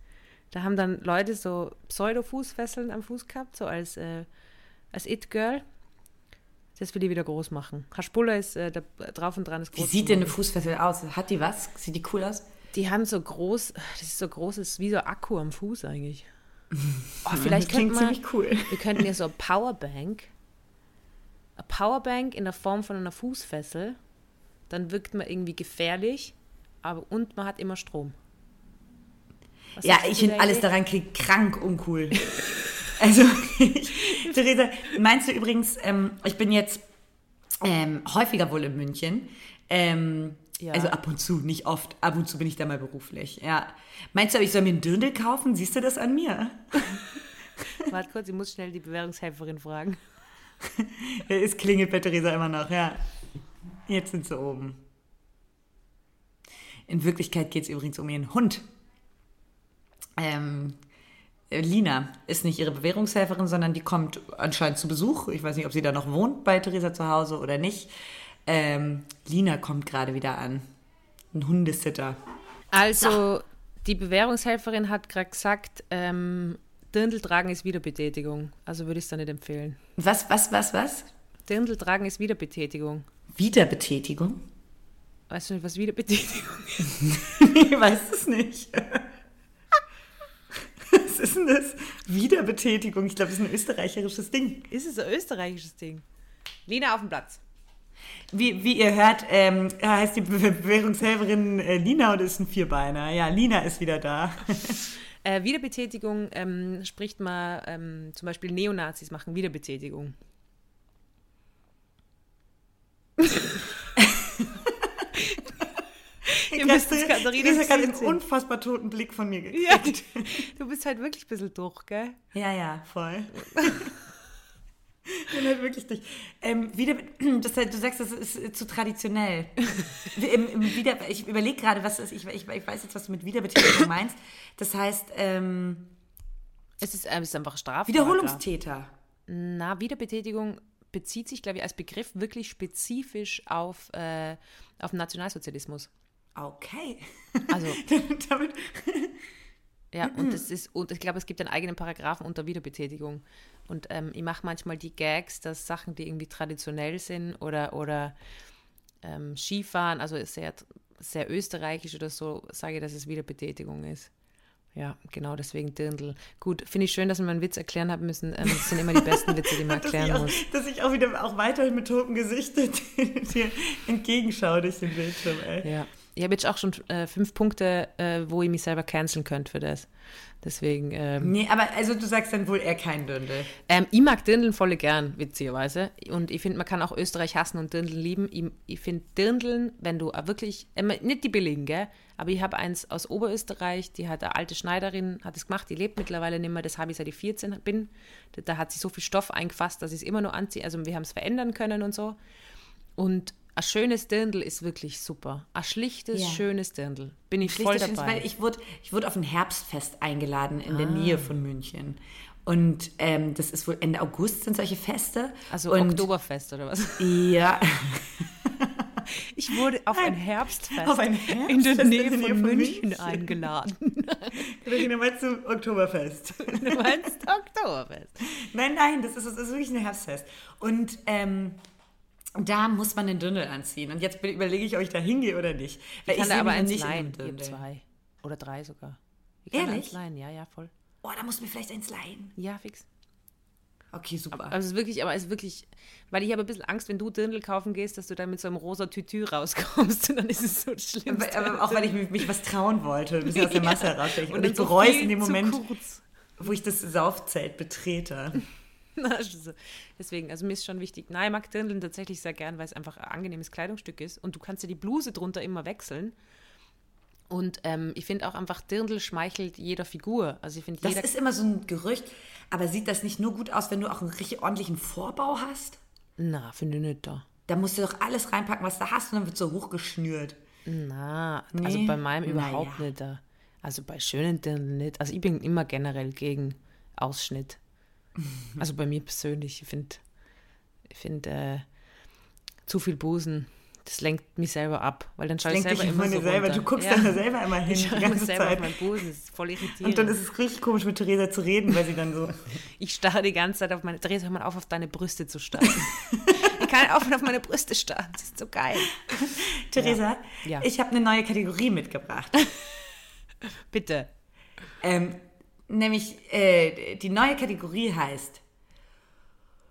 Da haben dann Leute so Pseudo-Fußfesseln am Fuß gehabt, so als, äh, als It-Girl. Das will ich wieder groß machen. Haschbuller ist äh, da, drauf und dran. Ist Wie groß sieht zu denn eine. Fußfessel aus? Hat die was? Sieht die cool aus? Die haben so groß, *laughs* das ist so großes, wie so Akku am Fuß eigentlich. *laughs* Oh, vielleicht Klingt könnten wir, ziemlich cool. *laughs* wir könnten ja so eine Powerbank, eine Powerbank in der Form von einer Fußfessel, dann wirkt man irgendwie gefährlich, aber und man hat immer Strom. Was Ja, ich finde alles daran krank uncool. *laughs* also, *laughs* Theresa, meinst du übrigens, ähm, ich bin jetzt ähm, häufiger wohl in München. Ähm, Ja. Also ab und zu, nicht oft. Ab und zu bin ich da mal beruflich. Ja. Meinst du, ich soll mir einen Dirndl kaufen? Siehst du das an mir? *laughs* Warte kurz, ich muss schnell die Bewährungshelferin fragen. Es klingelt bei Theresa immer noch, ja. Jetzt sind sie oben. In Wirklichkeit geht es übrigens um ihren Hund. Ähm, äh, Lina ist nicht ihre Bewährungshelferin, sondern die kommt anscheinend zu Besuch. Ich weiß nicht, ob sie da noch wohnt bei Theresa zu Hause oder nicht. Ähm, Lina kommt gerade wieder an. Ein Hundesitter. Also, die Bewährungshelferin hat gerade gesagt, ähm, Dirndl tragen ist Wiederbetätigung. Also würde ich es da nicht empfehlen. Was, was, was, was? Dirndl tragen ist Wiederbetätigung. Wiederbetätigung? Weißt du nicht, was Wiederbetätigung *laughs* ist? ich weiß es nicht. Was ist denn das? Wiederbetätigung. Ich glaube, das ist ein österreicherisches Ding. Ist es ein österreichisches Ding? Lina auf dem Platz. Wie, wie ihr hört, ähm, heißt die Be Bewährungshelferin äh, Lina und ist ein Vierbeiner. Ja, Lina ist wieder da. *laughs* Äh, Wiederbetätigung ähm, spricht man, ähm, zum Beispiel Neonazis machen Wiederbetätigung. *laughs* Ihr müsst es Katharina Du hast gerade einen unfassbar toten Blick von mir gekriegt. Ja, *laughs* du bist halt wirklich ein bisschen durch, gell? Ja, ja, voll. Ich bin halt wirklich durch. Ähm, wieder, *clears throat* das, du sagst, das ist zu traditionell. Im, im wieder, ich überlege gerade, was ist, ich, ich, ich weiß jetzt, was du mit Wiederbetätigung *coughs* meinst. Das heißt, ähm, Es ist, äh, es ist einfach Strafbar. Wiederholungstäter. Na, Wiederbetätigung bezieht sich, glaube ich, als Begriff wirklich spezifisch auf, äh, auf den Nationalsozialismus. Okay. Also, *laughs* Damit, ja, und das ist, und ich glaube, es gibt einen eigenen Paragraphen unter Wiederbetätigung. Und ähm, ich mache manchmal die Gags, dass Sachen, die irgendwie traditionell sind oder, oder ähm, Skifahren, also sehr, sehr österreichisch oder so, sage ich, dass es Wiederbetätigung ist. Ja, genau, deswegen Dirndl. Gut, finde ich schön, dass wir mal einen Witz erklären haben müssen. Ähm, das sind immer die besten Witze, die man *laughs* dass, erklären auch, muss. dass ich auch wieder auch weiterhin mit toten Gesichtern *laughs* dir entgegenschaue durch den Bildschirm, ey. Ja. Ich habe jetzt auch schon äh, fünf Punkte, äh, wo ich mich selber canceln könnte für das. Deswegen, ähm, Nee, aber also du sagst dann wohl eher kein Dündel. ähm, ich mag Dirndln voll gern, witzigerweise. Und ich finde, man kann auch Österreich hassen und Dirndln lieben. Ich, ich finde Dirndln, wenn du wirklich, äh, nicht die billigen, gell? Aber ich habe eins aus Oberösterreich, die hat eine alte Schneiderin, hat es gemacht, die lebt mittlerweile nicht mehr, das habe ich seit ich 14 bin. Da, da hat sie so viel Stoff eingefasst, dass ich es immer nur anziehe. Also wir haben es verändern können und so. Und ein schönes Dirndl ist wirklich super. Ein schlichtes, Ja. schönes Dirndl. Bin ich voll dabei. Weil ich wurde, ich wurde auf ein Herbstfest eingeladen in der Nähe von München. Und ähm, das ist wohl Ende August sind solche Feste. also und, Oktoberfest oder was? Ja, *laughs* Ich wurde auf ein Herbstfest, Auf ein in der Herbstfest Nähe in der Nähe von, München, München. eingeladen. *laughs* Katharina, meinst du Oktoberfest? *laughs* Du meinst Oktoberfest? nein, nein, das ist, das ist wirklich ein Herbstfest. Und ähm, da muss man den Dündel anziehen. Und jetzt überlege ich, ob ich da hingehe oder nicht. Weil Ich kann sehe da aber eins nicht leihen. Ich Dirndl. zwei. Oder drei sogar. Ich kann Ehrlich? leihen, ja, ja, voll. Oh, da musst du mir vielleicht eins leihen. Ja, fix. Okay, super. Also es ist wirklich, aber es ist wirklich, weil ich habe ein bisschen Angst, wenn du Dirndl kaufen gehst, dass du dann mit so einem rosa Tütü rauskommst *laughs* und dann ist es so schlimm. aber, aber auch weil ich mich, mich was trauen wollte, ein bisschen aus der *laughs* Masse herausstechen. Und, dann ich so bereue es in dem Moment, kurz. wo ich das Saufzelt betrete. *laughs* Also Deswegen, also mir ist schon wichtig. Nein, ich mag Dirndl tatsächlich sehr gern, weil es einfach ein angenehmes Kleidungsstück ist und du kannst ja die Bluse drunter immer wechseln. Und ähm, ich finde auch einfach, Dirndl schmeichelt jeder Figur. Also ich finde, Das ist immer so ein Gerücht, aber sieht das nicht nur gut aus, wenn du auch einen richtig ordentlichen Vorbau hast? Na, finde ich nicht da. Da musst du doch alles reinpacken, was du hast und dann wird so hochgeschnürt. Na, also Nee? bei meinem überhaupt ja. nicht. Da. Also bei schönen Dirndl nicht. Also ich bin immer generell gegen Ausschnitt. *laughs* Also bei mir persönlich, ich finde, ich finde äh, zu viel Busen, das lenkt mich selber ab, weil dann schaue ich selber immer so selber, runter. du guckst ja. dann selber immer hin Ich die ganze selber Zeit. auf meinen Busen, das ist voll irritierend. Und dann ist es richtig komisch, mit Theresa zu reden, weil sie dann so. *laughs* ich starre die ganze Zeit auf meine, Theresa, hör mal auf, auf deine Brüste zu starren. *laughs* ich kann aufhören, auf meine Brüste starren, das ist so geil. Theresa, Ja. ich habe eine neue Kategorie mitgebracht. Bitte. Ähm, nämlich, äh, die neue Kategorie heißt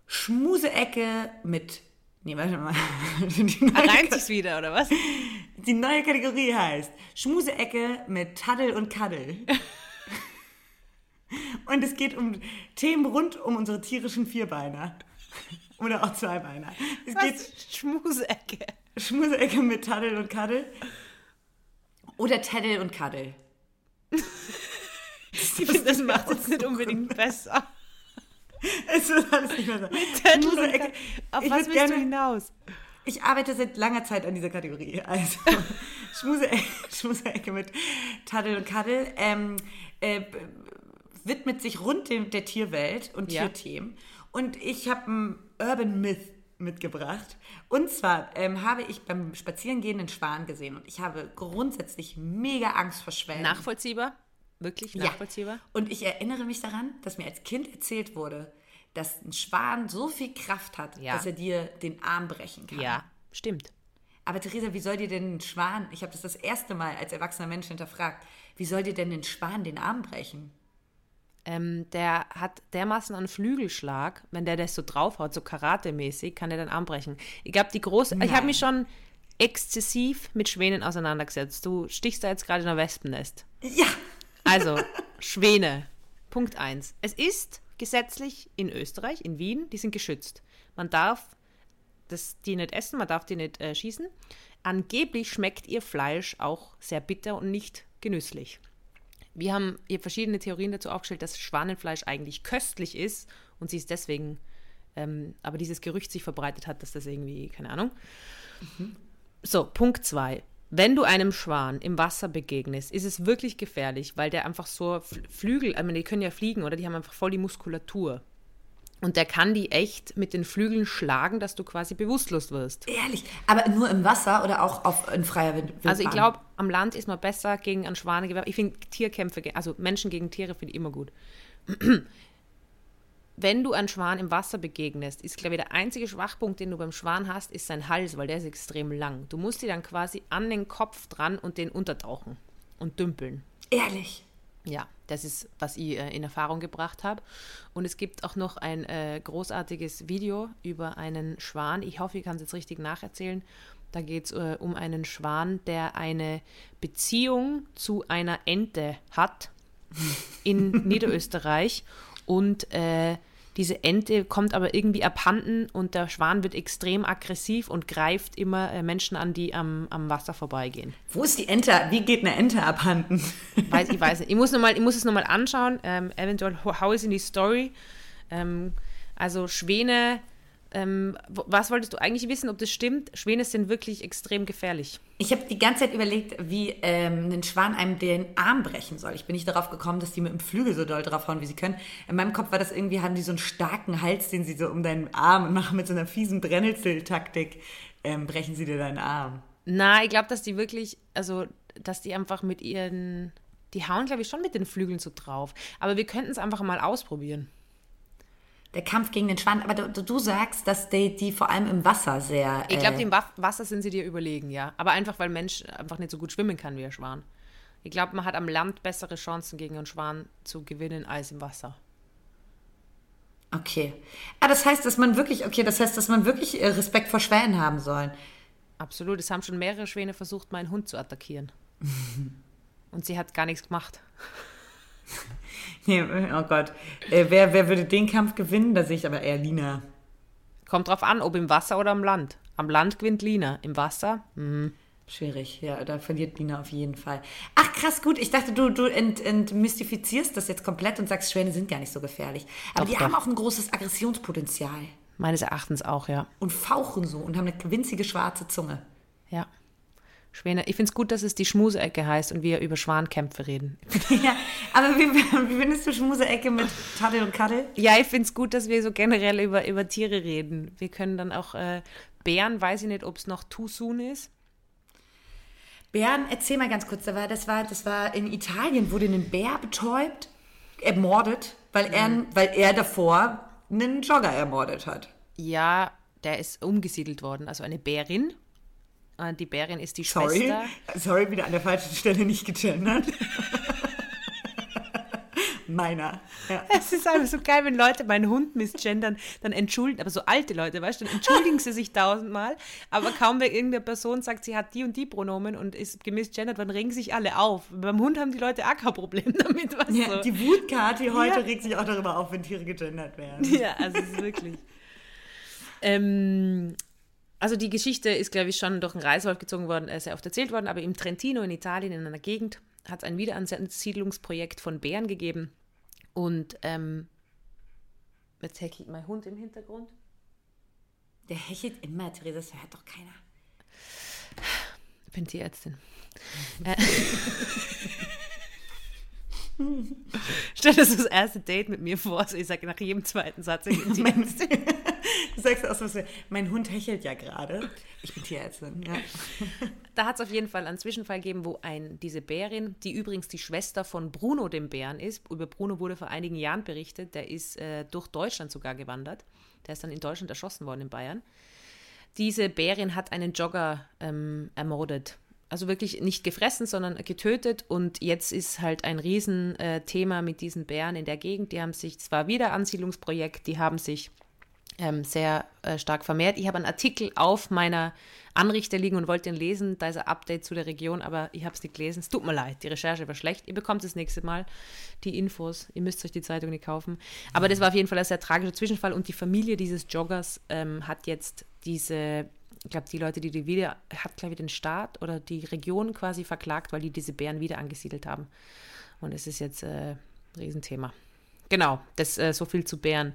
Schmuseecke mit. Nee, warte mal. *laughs* Reimt sich's wieder, oder was? die neue Kategorie heißt Schmuseecke mit Taddel und Kaddel. *laughs* Und es geht um Themen rund um unsere tierischen Vierbeiner. *laughs* Oder auch Zweibeiner. Es geht Was? Schmusecke. Schmuseecke mit Taddel und Kaddel. Oder Taddel und Kaddel. *laughs* Ich finde, das macht es nicht unbedingt besser. *laughs* Es wird alles nicht mehr so. Tättel und Schmuseecke. Auf Ich was willst du gerne- hinaus? Ich arbeite seit langer Zeit an dieser Kategorie. Also Schmuse-Ecke *laughs* Schmuse mit Taddel und Kaddel ähm, äh, widmet sich rund dem, der Tierwelt und Ja. Tierthemen. Und ich habe einen Urban Myth mitgebracht. Und zwar ähm, habe ich beim Spazierengehen einen Schwan gesehen und ich habe grundsätzlich mega Angst vor Schwänen. Nachvollziehbar? Wirklich Ja. nachvollziehbar? Und ich erinnere mich daran, dass mir als Kind erzählt wurde, dass ein Schwan so viel Kraft hat, Ja. dass er dir den Arm brechen kann. Ja, stimmt. Aber Theresa, wie soll dir denn ein Schwan, ich habe das das erste Mal als erwachsener Mensch hinterfragt, wie soll dir denn ein Schwan den Arm brechen? Ähm, der hat dermaßen einen Flügelschlag, wenn der das so draufhaut, so Karate-mäßig, kann der den Arm brechen. Ich glaube, die große. Ich Nein. habe mich schon exzessiv mit Schwänen auseinandergesetzt. Du stichst da jetzt gerade in ein Wespennest. Ja, Also, Schwäne. Punkt 1. Es ist gesetzlich in Österreich, in Wien, die sind geschützt. Man darf das, die nicht essen, man darf die nicht äh, schießen. Angeblich schmeckt ihr Fleisch auch sehr bitter und nicht genüsslich. Wir haben hier verschiedene Theorien dazu aufgestellt, dass Schwanenfleisch eigentlich köstlich ist und sie ist deswegen, ähm, aber dieses Gerücht sich verbreitet hat, dass das irgendwie, keine Ahnung. So, Punkt 2. Wenn du einem Schwan im Wasser begegnest, ist es wirklich gefährlich, weil der einfach so Fl- Flügel, ich meine, die können ja fliegen, oder? Die haben einfach voll die Muskulatur. Und der kann die echt mit den Flügeln schlagen, dass du quasi bewusstlos wirst. ehrlich. Aber nur im Wasser oder auch auf, in freier Wind Wildbahn? Also ich glaube, am Land ist man besser gegen einen Schwanegewehr. Ich finde Tierkämpfe, also Menschen gegen Tiere finde ich immer gut. Wenn du einen Schwan im Wasser begegnest, ist, glaube ich, der einzige Schwachpunkt, den du beim Schwan hast, ist sein Hals, weil der ist extrem lang. Du musst die dann quasi an den Kopf dran und den untertauchen und dümpeln. Ehrlich. Ja, das ist, was ich äh, in Erfahrung gebracht habe. Und es gibt auch noch ein äh, großartiges Video über einen Schwan. Ich hoffe, ich kann es jetzt richtig nacherzählen. Da geht es äh, um einen Schwan, der eine Beziehung zu einer Ente hat in *laughs* Niederösterreich. Und äh, diese Ente kommt aber irgendwie abhanden und der Schwan wird extrem aggressiv und greift immer äh, Menschen an, die am, am Wasser vorbeigehen. Wo ist die Ente? Wie geht eine Ente abhanden? Weiß, ich weiß *laughs* nicht. Ich muss, noch mal, ich muss es nochmal anschauen. Ähm, eventuell How is in die Story. Ähm, also Schwäne, ähm, was wolltest du eigentlich wissen, ob das stimmt? Schwäne sind wirklich extrem gefährlich. Ich habe die ganze Zeit überlegt, wie ähm, ein Schwan einem den Arm brechen soll. Ich bin nicht darauf gekommen, dass die mit dem Flügel so doll draufhauen, wie sie können. In meinem Kopf war das irgendwie, haben die so einen starken Hals, den sie so um deinen Arm machen mit so einer fiesen Brennnesseltaktik, ähm, brechen sie dir deinen Arm. Na, ich glaube, dass die wirklich, also, dass die einfach mit ihren, die hauen, glaube ich, schon mit den Flügeln so drauf. Aber wir könnten es einfach mal ausprobieren. Der Kampf gegen den Schwan, aber du, du sagst, dass die, die vor allem im Wasser sehr. Ich glaube, äh, im Wa- Wasser sind sie dir überlegen, ja. Aber einfach, weil Mensch einfach nicht so gut schwimmen kann wie ein Schwan. Ich glaube, man hat am Land bessere Chancen gegen einen Schwan zu gewinnen als im Wasser. Okay. Ah, das heißt, dass man wirklich, okay, das heißt, dass man wirklich äh, Respekt vor Schwänen haben soll. Absolut. Es haben schon mehrere Schwäne versucht, meinen Hund zu attackieren. *laughs* Und sie hat gar nichts gemacht. *laughs* Nee, oh Gott. Äh, wer, wer würde den Kampf gewinnen? Da sehe ich aber eher Lina. Kommt drauf an, ob im Wasser oder am Land. Am Land gewinnt Lina. Im Wasser? hm, Schwierig, ja, da verliert Lina auf jeden Fall. Ach, krass, gut. Ich dachte, du, du ent, entmystifizierst das jetzt komplett und sagst, Schwäne sind gar nicht so gefährlich. Aber Doch, die doch. haben auch ein großes Aggressionspotenzial Meines Erachtens auch, ja. und fauchen so und haben eine winzige schwarze Zunge. Ja. Schwäne. Ich finde es gut, dass es die Schmuseecke heißt und wir über Schwankämpfe reden. *laughs* ja, aber wie, wie findest du Schmuseecke mit Taddel und Kaddel? Ja, ich finde es gut, dass wir so generell über, über Tiere reden. Wir können dann auch äh, Bären, weiß ich nicht, ob es noch too soon ist. Bären, erzähl mal ganz kurz, da war, das, war, das war in Italien, wurde ein Bär betäubt, ermordet, weil, er, weil er davor einen Jogger ermordet hat. Ja, der ist umgesiedelt worden, also eine Bärin. Äh, Die Bärin ist die Sorry, Schwester. sorry, wieder an der falschen Stelle nicht gegendert. Meiner. Ja. Es ist einfach so geil, wenn Leute meinen Hund misgendern, dann entschuldigen, aber so alte Leute, weißt du, dann entschuldigen sie sich tausendmal, aber kaum wenn irgendeine Person sagt, sie hat die und die Pronomen und ist gemisgendert, dann regen sich alle auf. Beim Hund haben die Leute auch kein Problem *laughs* damit, weißt Ja, du. die Wutkati heute Ja. regt sich auch darüber auf, wenn Tiere gegendert werden. Ja, also es ist wirklich. ähm, also die Geschichte ist, glaube ich, schon durch einen Reiswolf gezogen worden, äh, sehr oft erzählt worden, aber im Trentino in Italien, in einer Gegend, hat es ein Wiederansiedlungsprojekt von Bären gegeben. Und ähm, jetzt heckelt mein Hund im Hintergrund. Der hechelt immer, Theresa, das hört doch keiner. Ich bin Tierärztin. Äh, *laughs* Stell dir das erste Date mit mir vor. Also ich sage nach jedem zweiten Satz, ich bin Tierärztin. *laughs* *laughs* du sagst auch so, mein Hund hechelt ja gerade. Ich bin Tierärztin, ja. *laughs* Da hat es auf jeden Fall einen Zwischenfall gegeben, wo ein, diese Bärin, die übrigens die Schwester von Bruno dem Bären ist, über Bruno wurde vor einigen Jahren berichtet, der ist äh, durch Deutschland sogar gewandert. Der ist dann in Deutschland erschossen worden in Bayern. Diese Bärin hat einen Jogger ähm, ermordet also wirklich nicht gefressen, sondern getötet. Und jetzt ist halt ein Riesenthema äh, mit diesen Bären in der Gegend. Die haben sich, zwar wieder Ansiedlungsprojekt, die haben sich ähm, sehr äh, stark vermehrt. Ich habe einen Artikel auf meiner Anrichte liegen und wollte ihn lesen. Da ist ein Update zu der Region, aber ich habe es nicht gelesen. Es tut mir leid, die Recherche war schlecht. Ihr bekommt das nächste Mal die Infos. Ihr müsst euch die Zeitung nicht kaufen. Aber das war auf jeden Fall ein sehr tragischer Zwischenfall und die Familie dieses Joggers ähm, hat jetzt diese ich glaube, die Leute, die die wieder, hat, glaube ich, den Staat oder die Region quasi verklagt, weil die diese Bären wieder angesiedelt haben. Und es ist jetzt äh, ein Riesenthema. Genau, das äh, so viel zu Bären.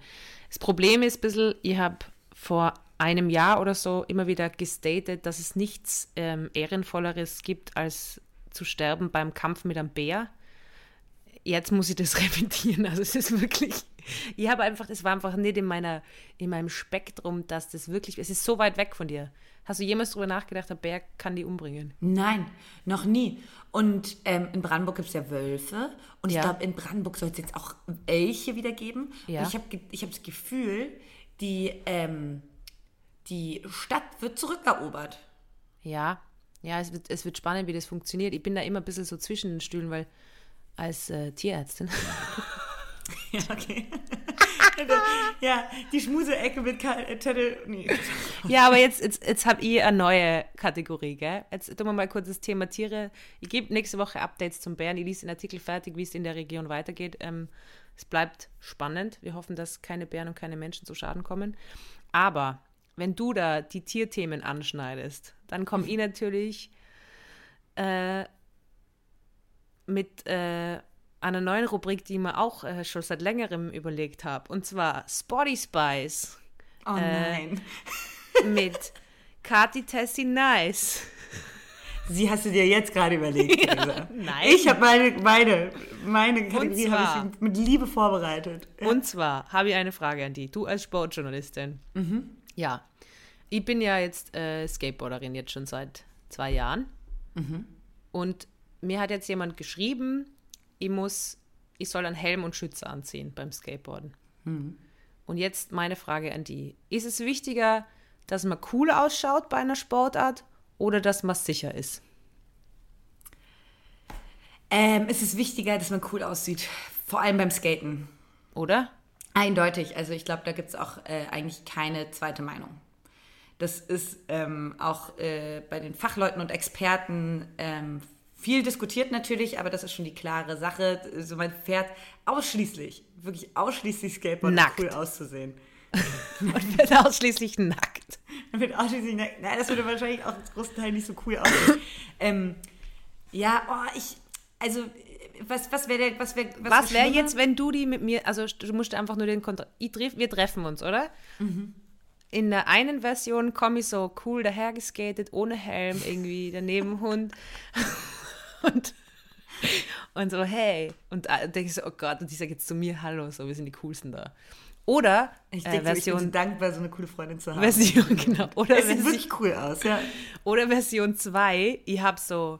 Das Problem ist ein bisschen, ich habe vor einem Jahr oder so immer wieder gestatet, dass es nichts ähm, Ehrenvolleres gibt, als zu sterben beim Kampf mit einem Bär. Jetzt muss ich das *laughs* repetieren. Also es ist wirklich ich habe einfach, es war einfach nicht in meiner, in meinem Spektrum, dass das wirklich, es ist so weit weg von dir. Hast du jemals darüber nachgedacht, der Bär kann die umbringen? Nein, noch nie. Und ähm, in Brandenburg gibt es ja Wölfe. Und ja. ich glaube, in Brandenburg soll es jetzt auch Elche wieder geben. Ja. Und ich habe ich hab das Gefühl, die, ähm, die Stadt wird zurückerobert. Ja, ja, es wird, es wird spannend, wie das funktioniert. Ich bin da immer ein bisschen so zwischen den Stühlen, weil als äh, Tierärztin *laughs* Ja, okay. *laughs* ja, die Schmuse-Ecke mit Zettel. Nee. *laughs* Ja, aber jetzt, jetzt, jetzt habe ich eine neue Kategorie, gell? Jetzt tun wir mal kurz das Thema Tiere. Ich gebe nächste Woche Updates zum Bären. Ich lese den Artikel fertig, wie es in der Region weitergeht. Ähm, es bleibt spannend. Wir hoffen, dass keine Bären und keine Menschen zu Schaden kommen. Aber wenn du da die Tierthemen anschneidest, dann komme ich natürlich äh, mit. Äh, einer neuen Rubrik, die ich mir auch äh, schon seit längerem überlegt habe. Und zwar Spotty Spice. Oh äh, nein. *laughs* mit Kati Tessie Nice. Sie hast du dir jetzt gerade überlegt, *laughs* ja, Nein. Ich habe meine, meine, meine Kategorie habe ich mit Liebe vorbereitet. Und zwar habe ich eine Frage an dich. Du als Sportjournalistin. Mhm. Ja. Ich bin ja jetzt äh, Skateboarderin jetzt schon seit zwei Jahren. Mhm. Und mir hat jetzt jemand geschrieben, ich muss, ich soll einen Helm und Schütze anziehen beim Skateboarden. Mhm. Und jetzt meine Frage an die. Ist es wichtiger, dass man cool ausschaut bei einer Sportart oder dass man sicher ist? Ähm, es ist wichtiger, dass man cool aussieht. Vor allem beim Skaten. Oder? Eindeutig. Also ich glaube, da gibt es auch äh, eigentlich keine zweite Meinung. Das ist ähm, auch äh, bei den Fachleuten und Experten ähm, viel diskutiert natürlich, aber das ist schon die klare Sache. So man fährt ausschließlich, wirklich ausschließlich Skateboard, nackt. um cool auszusehen. *laughs* Und wird ausschließlich nackt. Man wird ausschließlich nackt. Nein, das würde wahrscheinlich auch zum großen Teil nicht so cool aussehen. *laughs* ähm, ja, oh, ich, also was, was wäre was wär, was, was wäre jetzt, wenn du die mit mir, also du musst einfach nur den Kontra wir treffen uns, oder? Mhm. In der einen Version komme ich so cool dahergeskatet, ohne Helm, irgendwie daneben Hund. *laughs* und, und so, hey. Und da denke ich so, oh Gott, und die sagt jetzt zu mir, hallo, so, wir sind die Coolsten da. Oder ich denke, äh, Version, ich bin so dankbar, so eine coole Freundin zu haben. Version, *laughs* genau. Oder es sieht wirklich cool aus, ja. Oder Version 2, ich habe so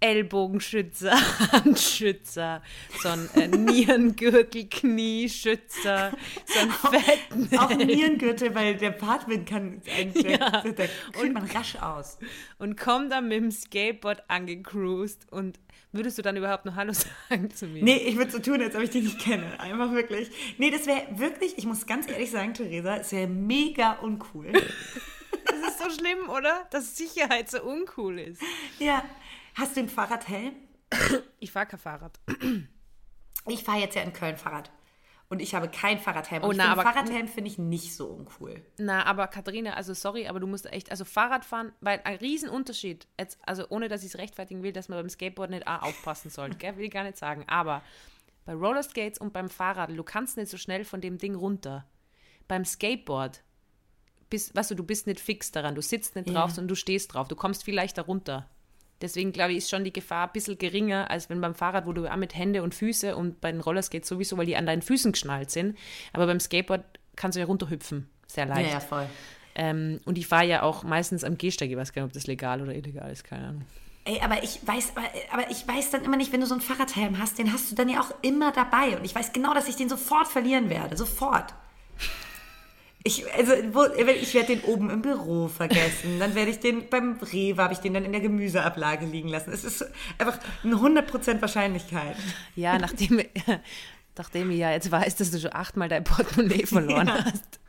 Ellbogenschützer, *laughs* Handschützer, so ein äh, Nierengürtel, Knieschützer, so ein fetten Auch, auch Nierengürtel, weil der Fahrtwind kann, ja. da kriegt und, man rasch aus. Und komm dann mit dem Skateboard angecruised und würdest du dann überhaupt noch Hallo sagen zu mir? Nee, ich würde so tun, als ob ich dich nicht kenne. Einfach wirklich. Nee, das wäre wirklich, ich muss ganz ehrlich sagen, Theresa, es wäre mega uncool. *laughs* Das ist so schlimm, oder? Dass Sicherheit so uncool ist. Ja, Hast du einen Fahrradhelm? Ich fahre kein Fahrrad. Ich fahre jetzt ja in Köln Fahrrad. Und ich habe kein Fahrradhelm. Oh, und na, aber Fahrradhelm finde ich nicht so uncool. Na, aber Katharina, also sorry, aber du musst echt, also Fahrradfahren, weil ein Riesenunterschied, jetzt, also ohne dass ich es rechtfertigen will, dass man beim Skateboard nicht auch aufpassen sollte, *laughs* gell, will ich gar nicht sagen. Aber bei Rollerskates und beim Fahrrad, du kannst nicht so schnell von dem Ding runter. Beim Skateboard, bist, weißt du, du bist nicht fix daran, du sitzt nicht drauf, ja. sondern du stehst drauf, du kommst viel leichter runter. Deswegen glaube ich, ist schon die Gefahr ein bisschen geringer, als wenn beim Fahrrad, wo du auch mit Hände und Füße und bei den Rollerskates sowieso, weil die an deinen Füßen geschnallt sind. Aber beim Skateboard kannst du ja runterhüpfen. Sehr leicht. Ja, ja, voll. Ähm, und ich fahre ja auch meistens am Gehsteig. Ich weiß gar nicht, ob das legal oder illegal ist, keine Ahnung. Ey, aber ich weiß, aber, aber ich weiß dann immer nicht, wenn du so einen Fahrradhelm hast, den hast du dann ja auch immer dabei. Und ich weiß genau, dass ich den sofort verlieren werde. Sofort. Ich, also, wo, ich werde den oben im Büro vergessen. Dann werde ich den beim Rewe, habe ich den dann in der Gemüseablage liegen lassen. Es ist einfach eine 100% Wahrscheinlichkeit. Ja, nachdem, *laughs* nachdem ich ja jetzt weiß, dass du schon achtmal dein Portemonnaie verloren *laughs* Ja. hast,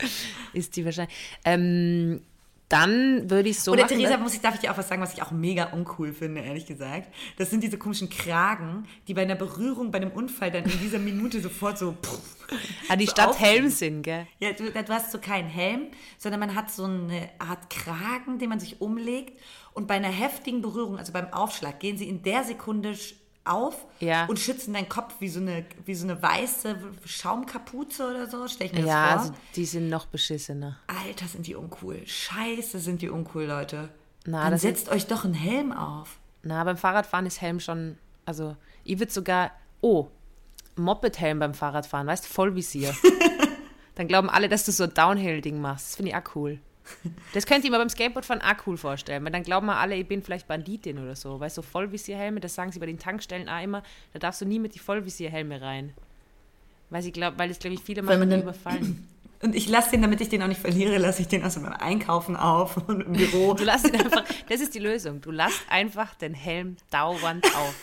ist die wahrscheinlich. Ähm, dann würde ich so Oder machen. Theresa, ne? muss ich, darf ich dir auch was sagen, was ich auch mega uncool finde, ehrlich gesagt. Das sind diese komischen Kragen, die bei einer Berührung, bei einem Unfall dann in dieser Minute sofort so. Pff, ah, die so Stadt. Helm sind, gell? Ja, du, du hast so keinen Helm, sondern man hat so eine Art Kragen, den man sich umlegt. Und bei einer heftigen Berührung, also beim Aufschlag, gehen sie in der Sekunde auf Ja. und schützen deinen Kopf wie so eine, wie so eine weiße Schaumkapuze oder so. Stell ich mir Ja, das also vor. die sind noch beschissener. Alter, sind die uncool. Scheiße, sind die uncool, Leute. Na, Dann setzt euch doch einen Helm auf. Na, beim Fahrradfahren ist Helm schon, also ich würde sogar, oh, Moped-Helm beim Fahrradfahren, weißt du, Vollvisier. *laughs* Dann glauben alle, dass du so ein Downhill-Ding machst. Das finde ich auch cool. Das könnte ich mir beim Skateboardfahren auch cool vorstellen, weil dann glauben wir alle, ich bin vielleicht Banditin oder so. Weißt du, so Vollvisierhelme, das sagen sie bei den Tankstellen auch immer, da darfst du nie mit die Vollvisierhelme rein. Weil, sie glaub, weil das, glaube ich, viele Weil machen, überfallen. *clears throat* Und ich lasse den, damit ich den auch nicht verliere, lasse ich den also beim Einkaufen auf und im Büro. Du lässt ihn einfach, das ist die Lösung. Du lässt einfach den Helm dauernd auf.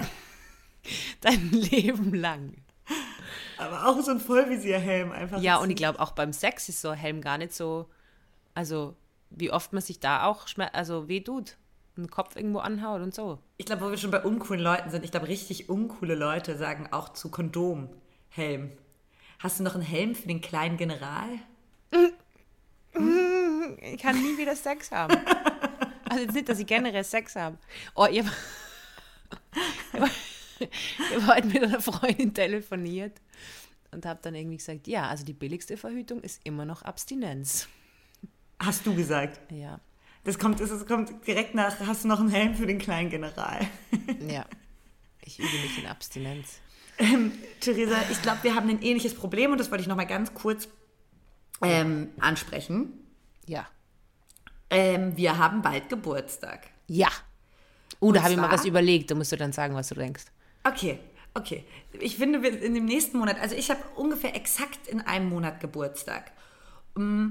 *laughs* Dein Leben lang. Aber auch so ein Vollvisierhelm einfach. Ja, und ich glaube, auch beim Sex ist so ein Helm gar nicht so, also wie oft man sich da auch schmer also weh tut, einen Kopf irgendwo anhaut und so. Ich glaube, wo wir schon bei uncoolen Leuten sind, ich glaube, richtig uncoole Leute sagen auch zu Kondom Helm. Hast du noch einen Helm für den kleinen General? *laughs* Ich kann nie wieder Sex haben. Also jetzt nicht, dass ich generell Sex habe. Oh, ihr ich war, ich war heute mit einer Freundin telefoniert und habe dann irgendwie gesagt, ja, also die billigste Verhütung ist immer noch Abstinenz. Hast du gesagt. Ja, Das kommt, das kommt direkt nach, hast du noch einen Helm für den kleinen General? *laughs* ja. Ich übe mich in Abstinenz. Theresa, ich glaube, wir haben ein ähnliches Problem und das wollte ich noch mal ganz kurz ähm, ansprechen. Ja. Ähm, wir haben bald Geburtstag. Ja. Uh, da habe ich mal was überlegt. Da musst du dann sagen, was du denkst. Okay, okay. Ich finde, wir in dem nächsten Monat, also ich habe ungefähr exakt in einem Monat Geburtstag. Mm,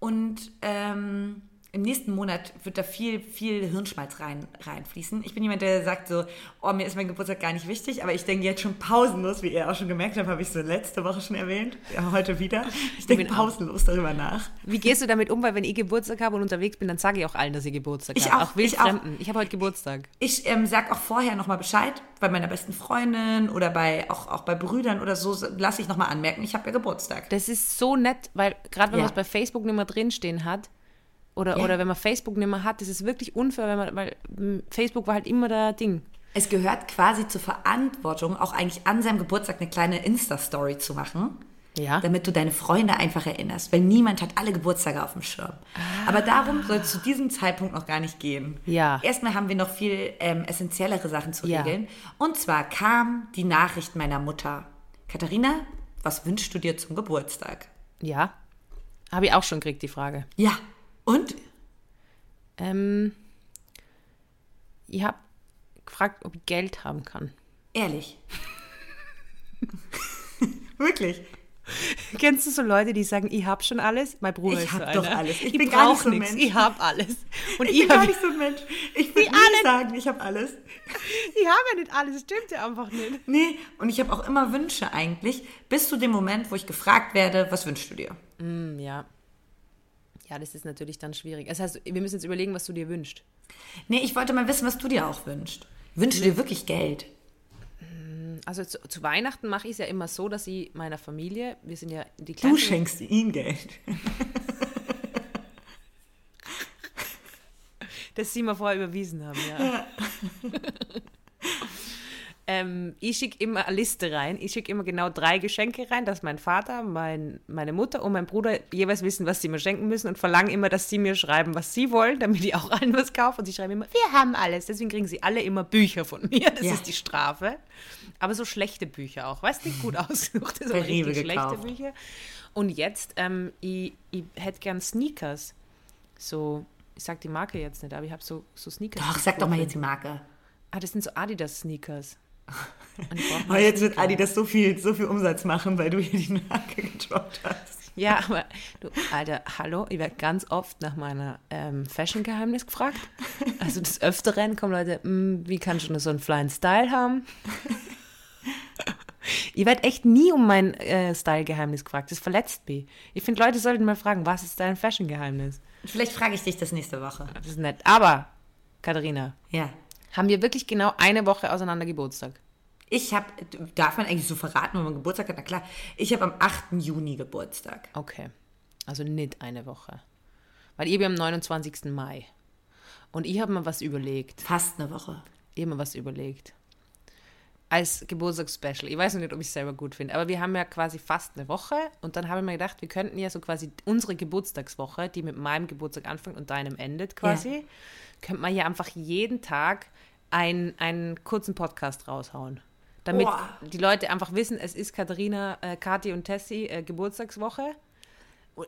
Und ähm, im nächsten Monat wird da viel, viel Hirnschmalz rein, reinfließen. Ich bin jemand, der sagt so, oh, mir ist mein Geburtstag gar nicht wichtig, aber ich denke jetzt schon pausenlos, wie ihr auch schon gemerkt habt, habe ich so letzte Woche schon erwähnt, ja, heute wieder. Ich denke pausenlos darüber nach. Wie gehst du damit um? Weil wenn ich Geburtstag habe und unterwegs bin, dann sage ich auch allen, dass ich Geburtstag Ich habe. auch, Auch wild ich. Ich habe heute Geburtstag. Ich ähm, sag auch vorher nochmal Bescheid, bei meiner besten Freundin oder bei, auch, auch bei Brüdern oder so, lasse ich nochmal anmerken, ich habe ja Geburtstag. Das ist so nett, weil gerade wenn Ja. man es bei Facebook nicht mehr drinstehen hat, oder, Ja. oder wenn man Facebook nicht mehr hat, das ist wirklich unfair, man, weil Facebook war halt immer der Ding. Es gehört quasi zur Verantwortung, auch eigentlich an seinem Geburtstag eine kleine Insta-Story zu machen. Ja. Damit du deine Freunde einfach erinnerst, weil niemand hat alle Geburtstage auf dem Schirm. Aber darum soll es zu diesem Zeitpunkt noch gar nicht gehen. Ja. Erstmal haben wir noch viel ähm, essentiellere Sachen zu Ja. regeln. Und zwar kam die Nachricht meiner Mutter. Katharina, was wünschst du dir zum Geburtstag? Ja. Habe ich auch schon gekriegt, die Frage. Ja. Und? Ähm, ich habe gefragt, ob ich Geld haben kann. Ehrlich. *laughs* Wirklich. Kennst du so Leute, die sagen, ich habe schon alles? Mein Bruder Ich ist so hab doch einer. alles. Ich Ich, bin *laughs* gar nicht so ein. Mensch. Ich habe alles. Und Ich ich, bin gar habe nicht so ein Mensch. Ich würde nie alle. sagen, ich habe alles. ich hab ja nicht alles. Das stimmt ja einfach nicht. Nee, und ich habe auch immer Wünsche eigentlich, bis zu dem Moment, wo ich gefragt werde, was wünschst du dir? Hm, ja. Ja, das ist natürlich dann schwierig. Das heißt, wir müssen jetzt überlegen, was du dir wünschst. Nee, ich wollte mal wissen, was du dir auch wünschst. Wünschst du dir wirklich Geld? Also zu, zu Weihnachten mache ich es ja immer so, dass ich meiner Familie, wir sind ja die Du kleinste, schenkst ihm Geld. das sie mir vorher überwiesen haben, ja. *laughs* ähm, ich schicke immer eine Liste rein. Ich schicke immer genau drei Geschenke rein, dass mein Vater, mein, meine Mutter und mein Bruder jeweils wissen, was sie mir schenken müssen und verlangen immer, dass sie mir schreiben, was sie wollen, damit ich auch *laughs* allen was kaufe. Und sie schreiben immer, wir haben alles. Deswegen kriegen sie alle immer Bücher von mir. Das Ja. ist die Strafe. Aber so schlechte Bücher auch. Weißt du, gut *laughs* ausgesucht. So Rewe richtig schlechte gekauft. Bücher. Und jetzt, ähm, ich, ich hätte gern Sneakers. So, ich sag die Marke jetzt nicht, aber ich habe so, so Sneakers. Doch, sag doch mal jetzt die Marke. Ah, das sind so Adidas-Sneakers. *laughs* Aber jetzt wird Sneaker. Adi das so viel, so viel Umsatz machen, weil du hier die Marke gedroppt hast. Ja, aber du, Alter, hallo, ich werde ganz oft nach meiner ähm, Fashion-Geheimnis gefragt. Also des Öfteren kommen Leute, "Mm, wie kannst du nur so einen flying Style haben? Ich werde echt nie um mein äh, Style-Geheimnis gefragt. Das verletzt mich. Ich finde, Leute sollten mal fragen, was ist dein Fashion-Geheimnis? Vielleicht frage ich dich das nächste Woche. Das ist nett. Aber, Katharina, Ja. Haben wir wirklich genau eine Woche auseinander Geburtstag? Ich habe, darf man eigentlich so verraten, wenn man Geburtstag hat? Na klar, ich habe am 8. Juni Geburtstag. Okay. Also nicht eine Woche. Weil ich bin am 29. Mai. Und ich habe mir was überlegt. Fast eine Woche. Ich habe mir was überlegt. Als Geburtstagsspecial. Ich weiß noch nicht, ob ich es selber gut finde, aber wir haben ja quasi fast eine Woche und dann habe ich mir gedacht, wir könnten ja so quasi unsere Geburtstagswoche, die mit meinem Geburtstag anfängt und deinem endet quasi, könnte man ja einfach jeden Tag ein, einen kurzen Podcast raushauen. Damit Boah. die Leute einfach wissen, es ist Katharina, äh, Kathi und Tessie äh, Geburtstagswoche.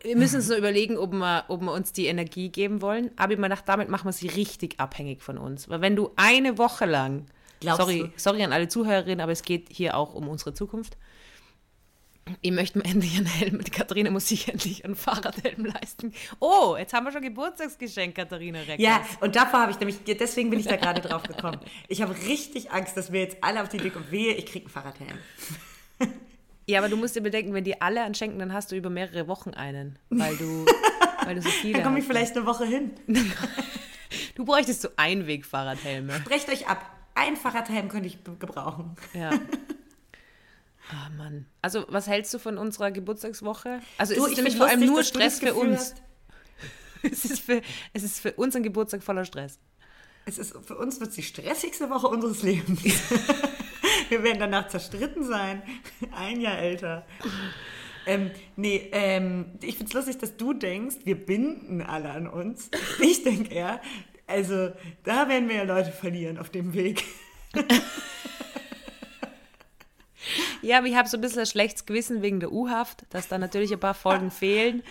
Wir müssen uns nur überlegen, ob wir, ob wir uns die Energie geben wollen. Aber ich mir gedacht, damit machen wir sie richtig abhängig von uns. Weil wenn du eine Woche lang, Glaubst sorry, du? sorry an alle Zuhörerinnen, aber es geht hier auch um unsere Zukunft. Ich möchte mir *laughs* endlich einen Helm. Die Katharina muss sich endlich einen Fahrradhelm leisten. Oh, jetzt haben wir schon Geburtstagsgeschenk, Katharina Reckers. Ja, und davor habe ich nämlich, deswegen bin ich da gerade drauf gekommen. Ich habe richtig Angst, dass wir jetzt alle auf die Idee kommen, wehe, ich kriege einen Fahrradhelm. Ja, aber du musst dir bedenken, wenn die alle anschenken, dann hast du über mehrere Wochen einen. Weil du, *laughs* weil du so viele Dann komme ich hast. vielleicht eine Woche hin. *laughs* Du bräuchtest so Einweg-Fahrradhelme. Brecht euch ab. Ein Fahrradhelm könnte ich gebrauchen. Ja. Ah, Mann. Also, was hältst du von unserer Geburtstagswoche? Also, Du, es ist ich nämlich vor allem nur Stress für uns. *laughs* Es ist für, es ist für uns ein Geburtstag voller Stress. Es ist, für uns wird es die stressigste Woche unseres Lebens. *laughs* Wir werden danach zerstritten sein. *laughs* Ein Jahr älter. Ähm, nee, ähm, ich finde es lustig, dass du denkst, wir binden alle an uns. Ich denke eher, also da werden wir ja Leute verlieren auf dem Weg. Ja, aber ich habe so ein bisschen ein schlechtes Gewissen wegen der U-Haft, dass da natürlich ein paar Folgen *laughs* fehlen.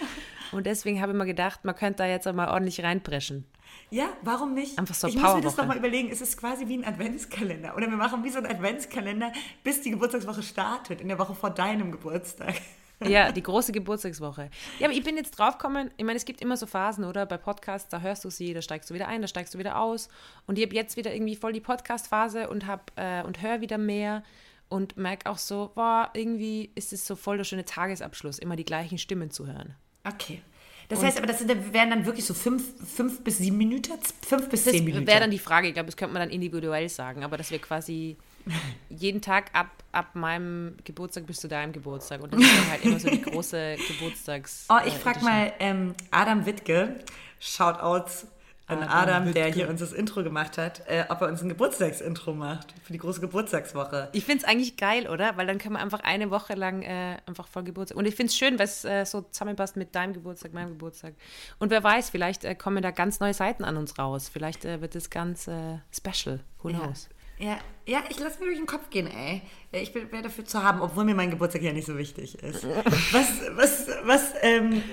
Und deswegen habe ich mir gedacht, man könnte da jetzt einmal ordentlich reinpreschen. Ja, warum nicht? Einfach so ich muss mir das Powerwoche. doch mal überlegen. Es ist quasi wie ein Adventskalender. Oder wir machen wie so ein Adventskalender, bis die Geburtstagswoche startet, in der Woche vor deinem Geburtstag. *laughs* Ja, die große Geburtstagswoche. Ja, aber ich bin jetzt draufgekommen, ich meine, es gibt immer so Phasen, oder? Bei Podcasts, da hörst du sie, da steigst du wieder ein, da steigst du wieder aus. Und ich habe jetzt wieder irgendwie voll die Podcast-Phase und, hab, äh, und höre wieder mehr und merke auch so, boah, irgendwie ist es so voll der schöne Tagesabschluss, immer die gleichen Stimmen zu hören. Okay. Das heißt aber, das sind, wären dann wirklich so fünf, fünf bis sieben Minuten? Fünf bis Das zehn Minuten. wäre dann die Frage, ich glaube, das könnte man dann individuell sagen, aber dass wir quasi *laughs* jeden Tag ab, ab meinem Geburtstag bis zu deinem Geburtstag und das ist dann halt immer so die große *laughs* Geburtstags. Oh, ich äh, frage mal ähm, Adam Wittke, Shoutouts an Adam Adam, der hier uns das Intro gemacht hat, äh, ob er uns ein Geburtstagsintro macht für die große Geburtstagswoche. Ich finde es eigentlich geil, oder? Weil dann können wir einfach eine Woche lang äh, einfach voll Geburtstag. Und ich finde es schön, weil es äh, so zusammenpasst mit deinem Geburtstag, meinem Geburtstag. Und wer weiß, vielleicht äh, kommen da ganz neue Seiten an uns raus. Vielleicht äh, wird es ganz äh, special. Who knows? Ja, ja ich lasse mir durch den Kopf gehen, ey. Ich bin wäre dafür zu haben, obwohl mir mein Geburtstag ja nicht so wichtig ist. *laughs* Was, was, was, ähm,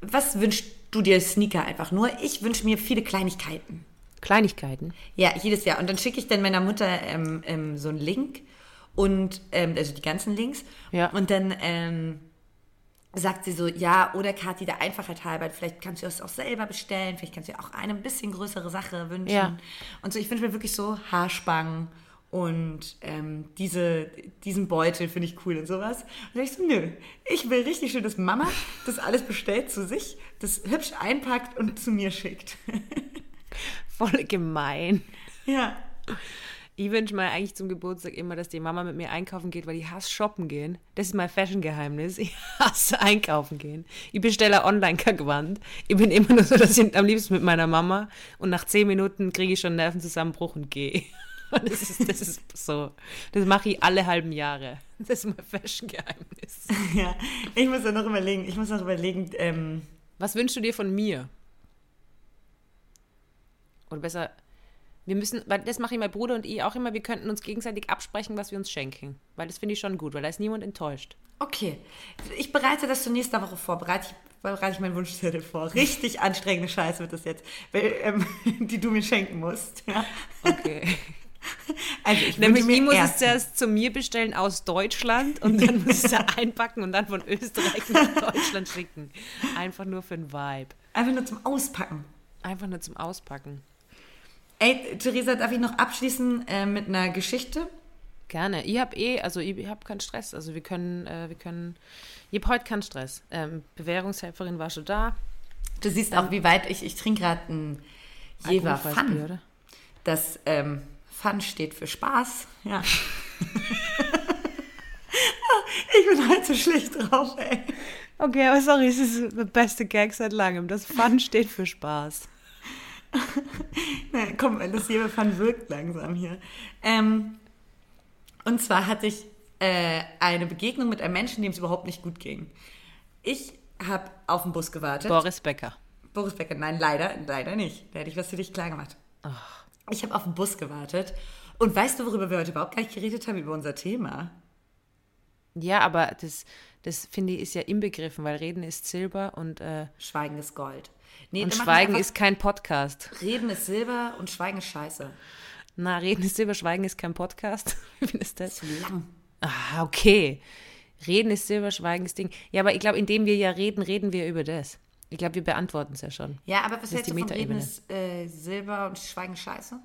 was wünschst du dir Sneaker einfach nur? Ich wünsche mir viele Kleinigkeiten. Kleinigkeiten. Ja, jedes Jahr. Und dann schicke ich dann meiner Mutter ähm, ähm, so einen Link und ähm, also die ganzen Links. Ja. Und dann ähm, sagt sie so, ja, oder Kathi, der Einfachheit halber, vielleicht kannst du das auch selber bestellen, vielleicht kannst du dir auch eine ein bisschen größere Sache wünschen. Ja. Und so, ich wünsche mir wirklich so Haarspangen und ähm, diese, diesen Beutel finde ich cool und sowas. Und ich so, nö, ich will richtig schön, dass Mama das alles bestellt zu sich, das hübsch einpackt und zu mir schickt. *laughs* Voll gemein. ja. Ich wünsche mir eigentlich zum Geburtstag immer, dass die Mama mit mir einkaufen geht, weil ich hasse shoppen gehen. Das ist mein Fashion-Geheimnis. Ich hasse einkaufen gehen. Ich bestelle online kein Gewand. Ich bin immer nur so, dass ich am liebsten mit meiner Mama und nach zehn Minuten kriege ich schon einen Nervenzusammenbruch und gehe. *laughs* Das ist, das ist so. Das mache ich alle halben Jahre. Das ist mein Fashion-Geheimnis. *laughs* Ja, ich muss ja noch überlegen, ich muss noch überlegen, ähm, Was wünschst du dir von mir? Oder besser, wir müssen, weil das mache ich mein Bruder und ich auch immer, wir könnten uns gegenseitig absprechen, was wir uns schenken. Weil das finde ich schon gut, weil da ist niemand enttäuscht. okay, ich bereite das zur nächsten Woche vor, bereite ich, bereite ich meinen Wunschzettel vor. Richtig anstrengende Scheiße wird das jetzt, weil, ähm, *laughs* die du mir schenken musst. Ja. Okay. *laughs* Also ich Nämlich, mir muss es zuerst zu mir bestellen aus Deutschland und *laughs* dann muss ich es einpacken und dann von Österreich nach Deutschland schicken. Einfach nur für den Vibe. einfach nur zum Auspacken. Einfach nur zum Auspacken. Ey, Theresa, darf ich noch abschließen äh, mit einer Geschichte? Gerne. Ich habe eh, also ich habe keinen Stress. Also wir können, äh, wir können, ich habe heute keinen Stress. Ähm, Bewährungshelferin war schon da. Du siehst auch, wie weit ich, ich trinke gerade ein Jever Fun. Das ähm, Fun steht für Spaß. Ja. *laughs* ich bin halt so schlecht drauf, ey. Okay, aber sorry, es ist der beste Gag seit langem. Das Fun *laughs* steht für Spaß. Na, komm, das Jever Fun wirkt langsam hier. Ähm, und zwar hatte ich äh, eine Begegnung mit einem Menschen, dem es überhaupt nicht gut ging. Ich habe auf den Bus gewartet. Boris Becker. Boris Becker, nein, leider, leider nicht. Da hätte ich was für dich klar gemacht. Ich habe auf den Bus gewartet. Und weißt du, worüber wir heute überhaupt gar nicht geredet haben? Über unser Thema. Ja, aber das, das finde ich ist ja inbegriffen, weil Reden ist Silber und, äh, Schweigen ist Gold. Nee, und Schweigen ist kein Podcast. Reden ist Silber und Schweigen ist Scheiße. Na, Reden ist Silber, Schweigen ist kein Podcast. *laughs* Wie findest du das? Zu lang. Ah, okay. Reden ist Silber, Schweigen ist Ding. Ja, aber ich glaube, indem wir ja reden, reden wir über das. Ich glaube, wir beantworten es ja schon. Ja, aber was ist hältst du von Reden ist äh, Silber und Schweigen Scheiße?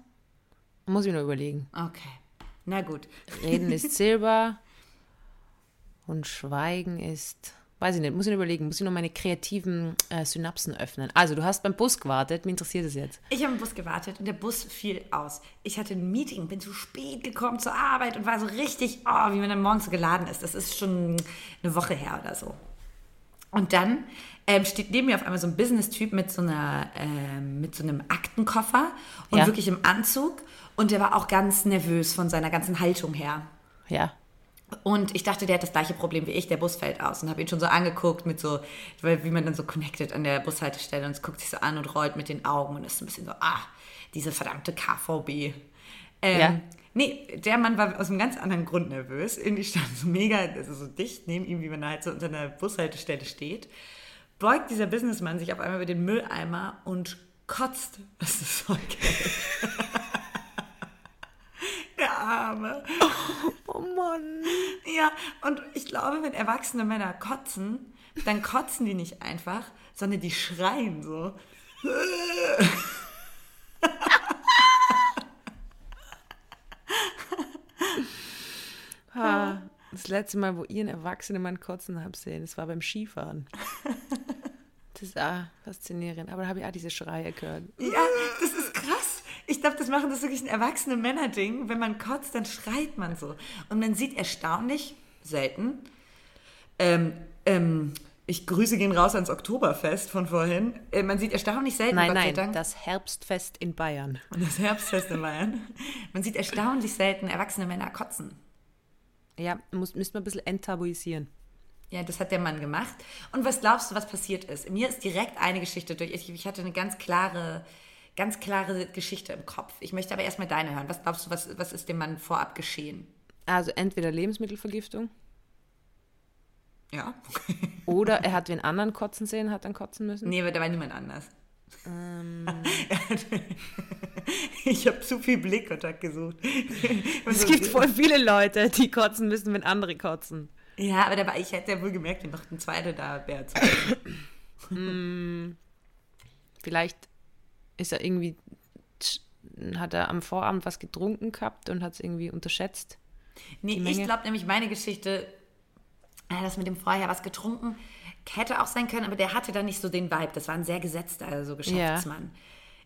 Muss ich nur überlegen. Okay. Na gut. Reden ist *laughs* Silber und Schweigen ist. Weiß ich nicht, muss ich nur überlegen, muss ich noch meine kreativen äh, Synapsen öffnen. Also, du hast beim Bus gewartet, mich interessiert es jetzt. Ich habe im Bus gewartet und der Bus fiel aus. Ich hatte ein Meeting, bin zu spät gekommen zur Arbeit und war so richtig, oh, wie man dann morgens so geladen ist. Das ist schon eine Woche her oder so. Und dann ähm, steht neben mir auf einmal so ein Business-Typ mit so einer, ähm, mit so einem Aktenkoffer und Ja. wirklich im Anzug. Und der war auch ganz nervös von seiner ganzen Haltung her. Ja. Und ich dachte, der hat das gleiche Problem wie ich, der Bus fällt aus. Und habe ihn schon so angeguckt mit so, wie man dann so connected an der Bushaltestelle und es guckt sich so an und rollt mit den Augen und ist ein bisschen so, ah, diese verdammte KVB. Ähm, Ja. Nee, der Mann war aus einem ganz anderen Grund nervös. Irgendwie stand so mega, also so dicht neben ihm, wie man halt so unter einer Bushaltestelle steht. Beugt dieser Businessmann sich auf einmal über den Mülleimer und kotzt. Das ist so geil. *laughs* Der Arme. Oh Mann. Ja, und ich glaube, wenn erwachsene Männer kotzen, dann kotzen die nicht einfach, sondern die schreien so. *laughs* Ha, das letzte Mal, wo ihr einen erwachsenen Mann kotzen habt sehen, das war beim Skifahren. *laughs* Das ist ah, faszinierend. Aber da habe ich auch diese Schreie gehört. Ja, das ist krass. Ich glaube, das machen das wirklich ein erwachsene Männer-Ding. Wenn man kotzt, dann schreit man so. Und man sieht erstaunlich, selten, ähm, ähm, ich grüße gehen raus ans Oktoberfest von vorhin. Äh, man sieht erstaunlich selten, Nein, Gott sei nein, Dank, das Herbstfest in Bayern. und das Herbstfest in Bayern. Man sieht erstaunlich selten erwachsene Männer kotzen. Ja, muss, müsste man ein bisschen enttabuisieren. Ja, das hat der Mann gemacht. Und was glaubst du, was passiert ist? Mir ist direkt eine Geschichte durch. Ich, ich hatte eine ganz klare, ganz klare Geschichte im Kopf. Ich möchte aber erstmal deine hören. Was glaubst du, was, was ist dem Mann vorab geschehen? Also entweder Lebensmittelvergiftung Ja. oder er *laughs* hat wen anderen kotzen sehen, hat dann kotzen müssen. nee, aber da war niemand anders. *laughs* ich habe zu viel Blickkontakt gesucht. *laughs* Es gibt voll viele Leute, die kotzen müssen, wenn andere kotzen. Ja, aber da war, ich hätte ja wohl gemerkt, wenn noch ein zweiter da wäre. *coughs* Vielleicht ist er irgendwie, hat er am Vorabend was getrunken gehabt und hat es irgendwie unterschätzt. Nee, ich glaube nämlich, meine Geschichte, äh, das mit dem vorher was getrunken, hätte auch sein können, aber der hatte da nicht so den Vibe. Das war ein sehr gesetzter so Geschäftsmann.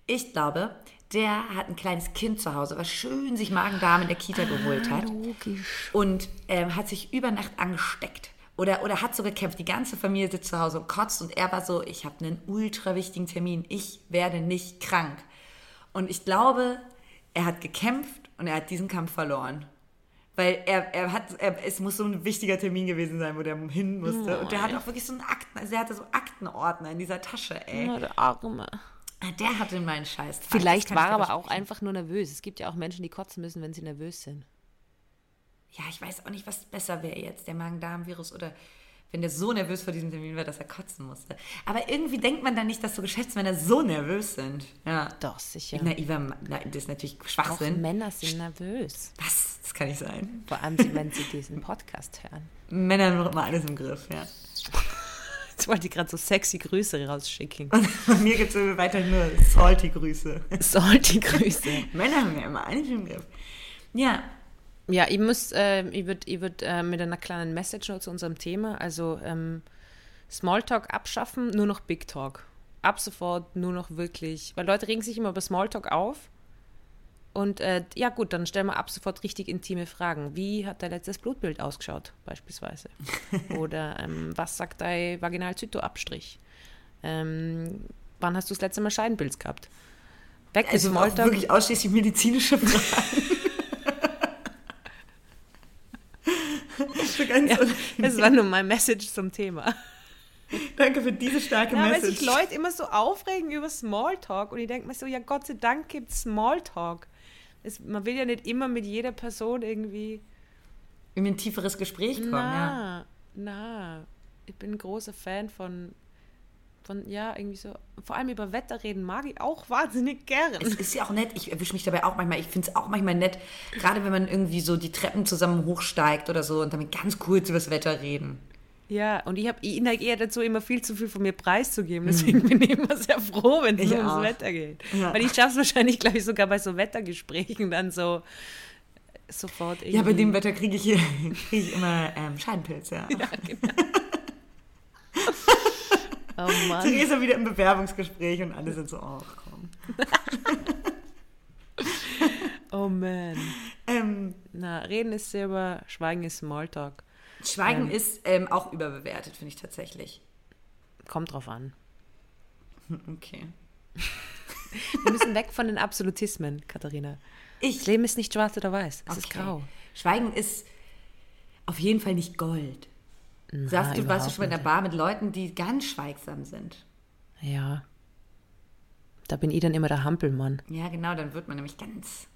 Ich glaube, der hat ein kleines Kind zu Hause, was schön sich Magen-Darm in der Kita geholt hat Logisch. und ähm, hat sich über Nacht angesteckt. Oder, oder hat so gekämpft. Die ganze Familie sitzt zu Hause und kotzt und er war so, ich habe einen ultra wichtigen Termin, ich werde nicht krank. Und ich glaube, er hat gekämpft Und er hat diesen Kampf verloren. Weil er, er hat, er, es muss so ein wichtiger Termin gewesen sein, wo der hin musste. Und der hat auch wirklich so einen Akten, also er hatte so Aktenordner in dieser Tasche, ey. Na, der Arme. Ah, Der hatte meinen Scheiß. Vielleicht Das kann war er aber auch einfach nur nervös. Es gibt ja auch Menschen, die kotzen müssen, wenn sie nervös sind. Ja, ich weiß auch nicht, was besser wäre jetzt, der Magen-Darm-Virus oder wenn der so nervös vor diesem Termin war, dass er kotzen musste. Aber irgendwie denkt man dann nicht, dass so Geschäftsmänner so nervös sind. Ja. Doch, sicher. Naiver, na, das ist natürlich Auch Schwachsinn. Männer sind nervös. Was? Das kann nicht sein. Vor allem, wenn sie diesen Podcast hören. Männer haben immer alles im Griff, ja. Jetzt wollte ich gerade so sexy Grüße rausschicken. Und *laughs* von mir gibt es weiterhin nur salty Grüße. Salty Grüße. Männer haben ja immer alles im Griff. Ja, Ja, ich muss, äh, ich würde ich würd, äh, mit einer kleinen Message noch zu unserem Thema, also ähm, Smalltalk abschaffen, nur noch Big Talk. Ab sofort nur noch wirklich, weil Leute regen sich immer über Smalltalk auf. Und äh, ja gut, dann stellen wir ab sofort richtig intime Fragen. Wie hat dein letztes Blutbild ausgeschaut, beispielsweise? *laughs* Oder ähm, was sagt dein Vaginalzytoabstrich? Ähm, wann hast du das letzte Mal Scheidenpilz gehabt? Weg also auch Smalltalk. wirklich ausschließlich medizinische *laughs* Fragen. So ganz Ja, das war nur mein Message zum Thema. Danke für diese starke Ja, weil Message. sich Leute immer so aufregen über Smalltalk und ich denke mir so, ja Gott sei Dank gibt es Smalltalk. Es, man will ja nicht immer mit jeder Person irgendwie. in ein tieferes Gespräch kommen, ja. Na, na. Ich bin ein großer Fan von, von, ja, irgendwie so, vor allem über Wetter reden mag ich auch wahnsinnig gern. Es ist ja auch nett, ich erwische mich dabei auch manchmal, ich finde es auch manchmal nett, gerade wenn man irgendwie so die Treppen zusammen hochsteigt oder so und damit ganz kurz über das Wetter reden. Ja, und ich, hab, ich neige eher dazu, immer viel zu viel von mir preiszugeben. Deswegen bin ich immer sehr froh, wenn es nur ums. Wetter geht. Ja. Weil ich schaffe es wahrscheinlich, glaube ich, sogar bei so Wettergesprächen dann so sofort irgendwie. Ja, bei dem Wetter kriege ich, *laughs* krieg ich immer ähm, Scheidenpilz, ja. Ja, genau. *laughs* oh Mann. Theresa wieder im Bewerbungsgespräch und alle sind so, ach komm. *laughs* Oh man. Ähm, Na, reden ist Silber, Schweigen ist Smalltalk. Schweigen ist ähm, auch überbewertet, finde ich tatsächlich. Kommt drauf an. *laughs* Okay. Wir müssen weg von den Absolutismen, Katharina. Das Ich. Leben ist nicht schwarz oder weiß. Es ist Okay. grau. Schweigen ist auf jeden Fall nicht Gold. Sagst du, warst du schon mal in der. Bar mit Leuten, die ganz schweigsam sind? Ja. Da bin ich dann immer der Hampelmann. Ja, genau, dann wird man nämlich ganz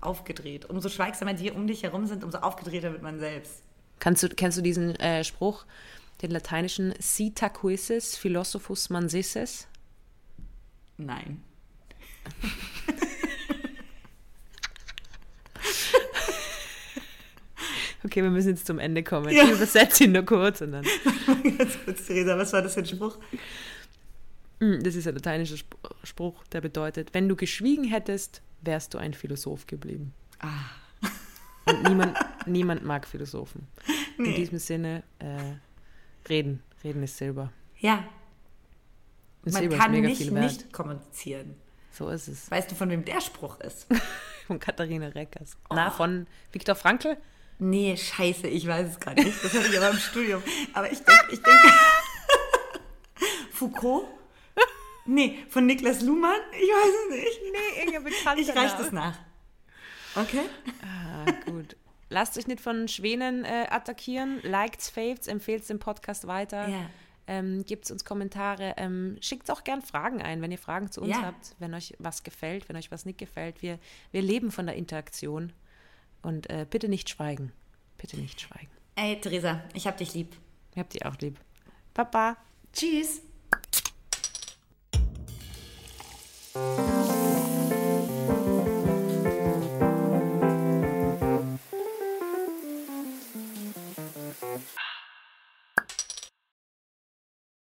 aufgedreht. Umso schweigsamer die um dich herum sind, umso aufgedrehter wird man selbst. Kannst du, kennst du diesen äh, Spruch, den lateinischen Cita quisis philosophus mansises? Nein. *laughs* Okay, wir müssen jetzt zum Ende kommen. Ja. Ich übersetze ihn nur kurz und dann. *laughs* Ganz kurz, Theresa, was war das für ein Spruch? Mm, Das ist ein lateinischer Sp- Spruch, der bedeutet, wenn du geschwiegen hättest, wärst du ein Philosoph geblieben. Ah. Und niemand, niemand mag Philosophen. In Nee. diesem Sinne, äh, reden. Reden ist Silber. Ja, Und man Silber kann nicht nicht kommunizieren. So ist es. Weißt du, von wem der Spruch ist? *laughs* Von Katharina Reckers. Oh. Na, von Viktor Frankl? Nee, scheiße, ich weiß es gerade nicht. Das hatte ich aber im Studium. Aber ich denke, ich denke. *laughs* Foucault? Nee, von Niklas Luhmann? Ich weiß es nicht. Nee, irgendein bekannter Ich reich das nach. Okay? Ah, gut. Lasst euch nicht von Schwänen äh, attackieren. Liked, faves, empfehlt den Podcast weiter. Ja. Ähm, Gebt uns Kommentare. Ähm, schickt auch gern Fragen ein, wenn ihr Fragen zu uns Ja. habt, wenn euch was gefällt, wenn euch was nicht gefällt. Wir, wir leben von der Interaktion. Und äh, bitte nicht schweigen. Bitte nicht schweigen. Ey, Theresa, ich hab dich lieb. Ich hab dich auch lieb. Papa. Tschüss.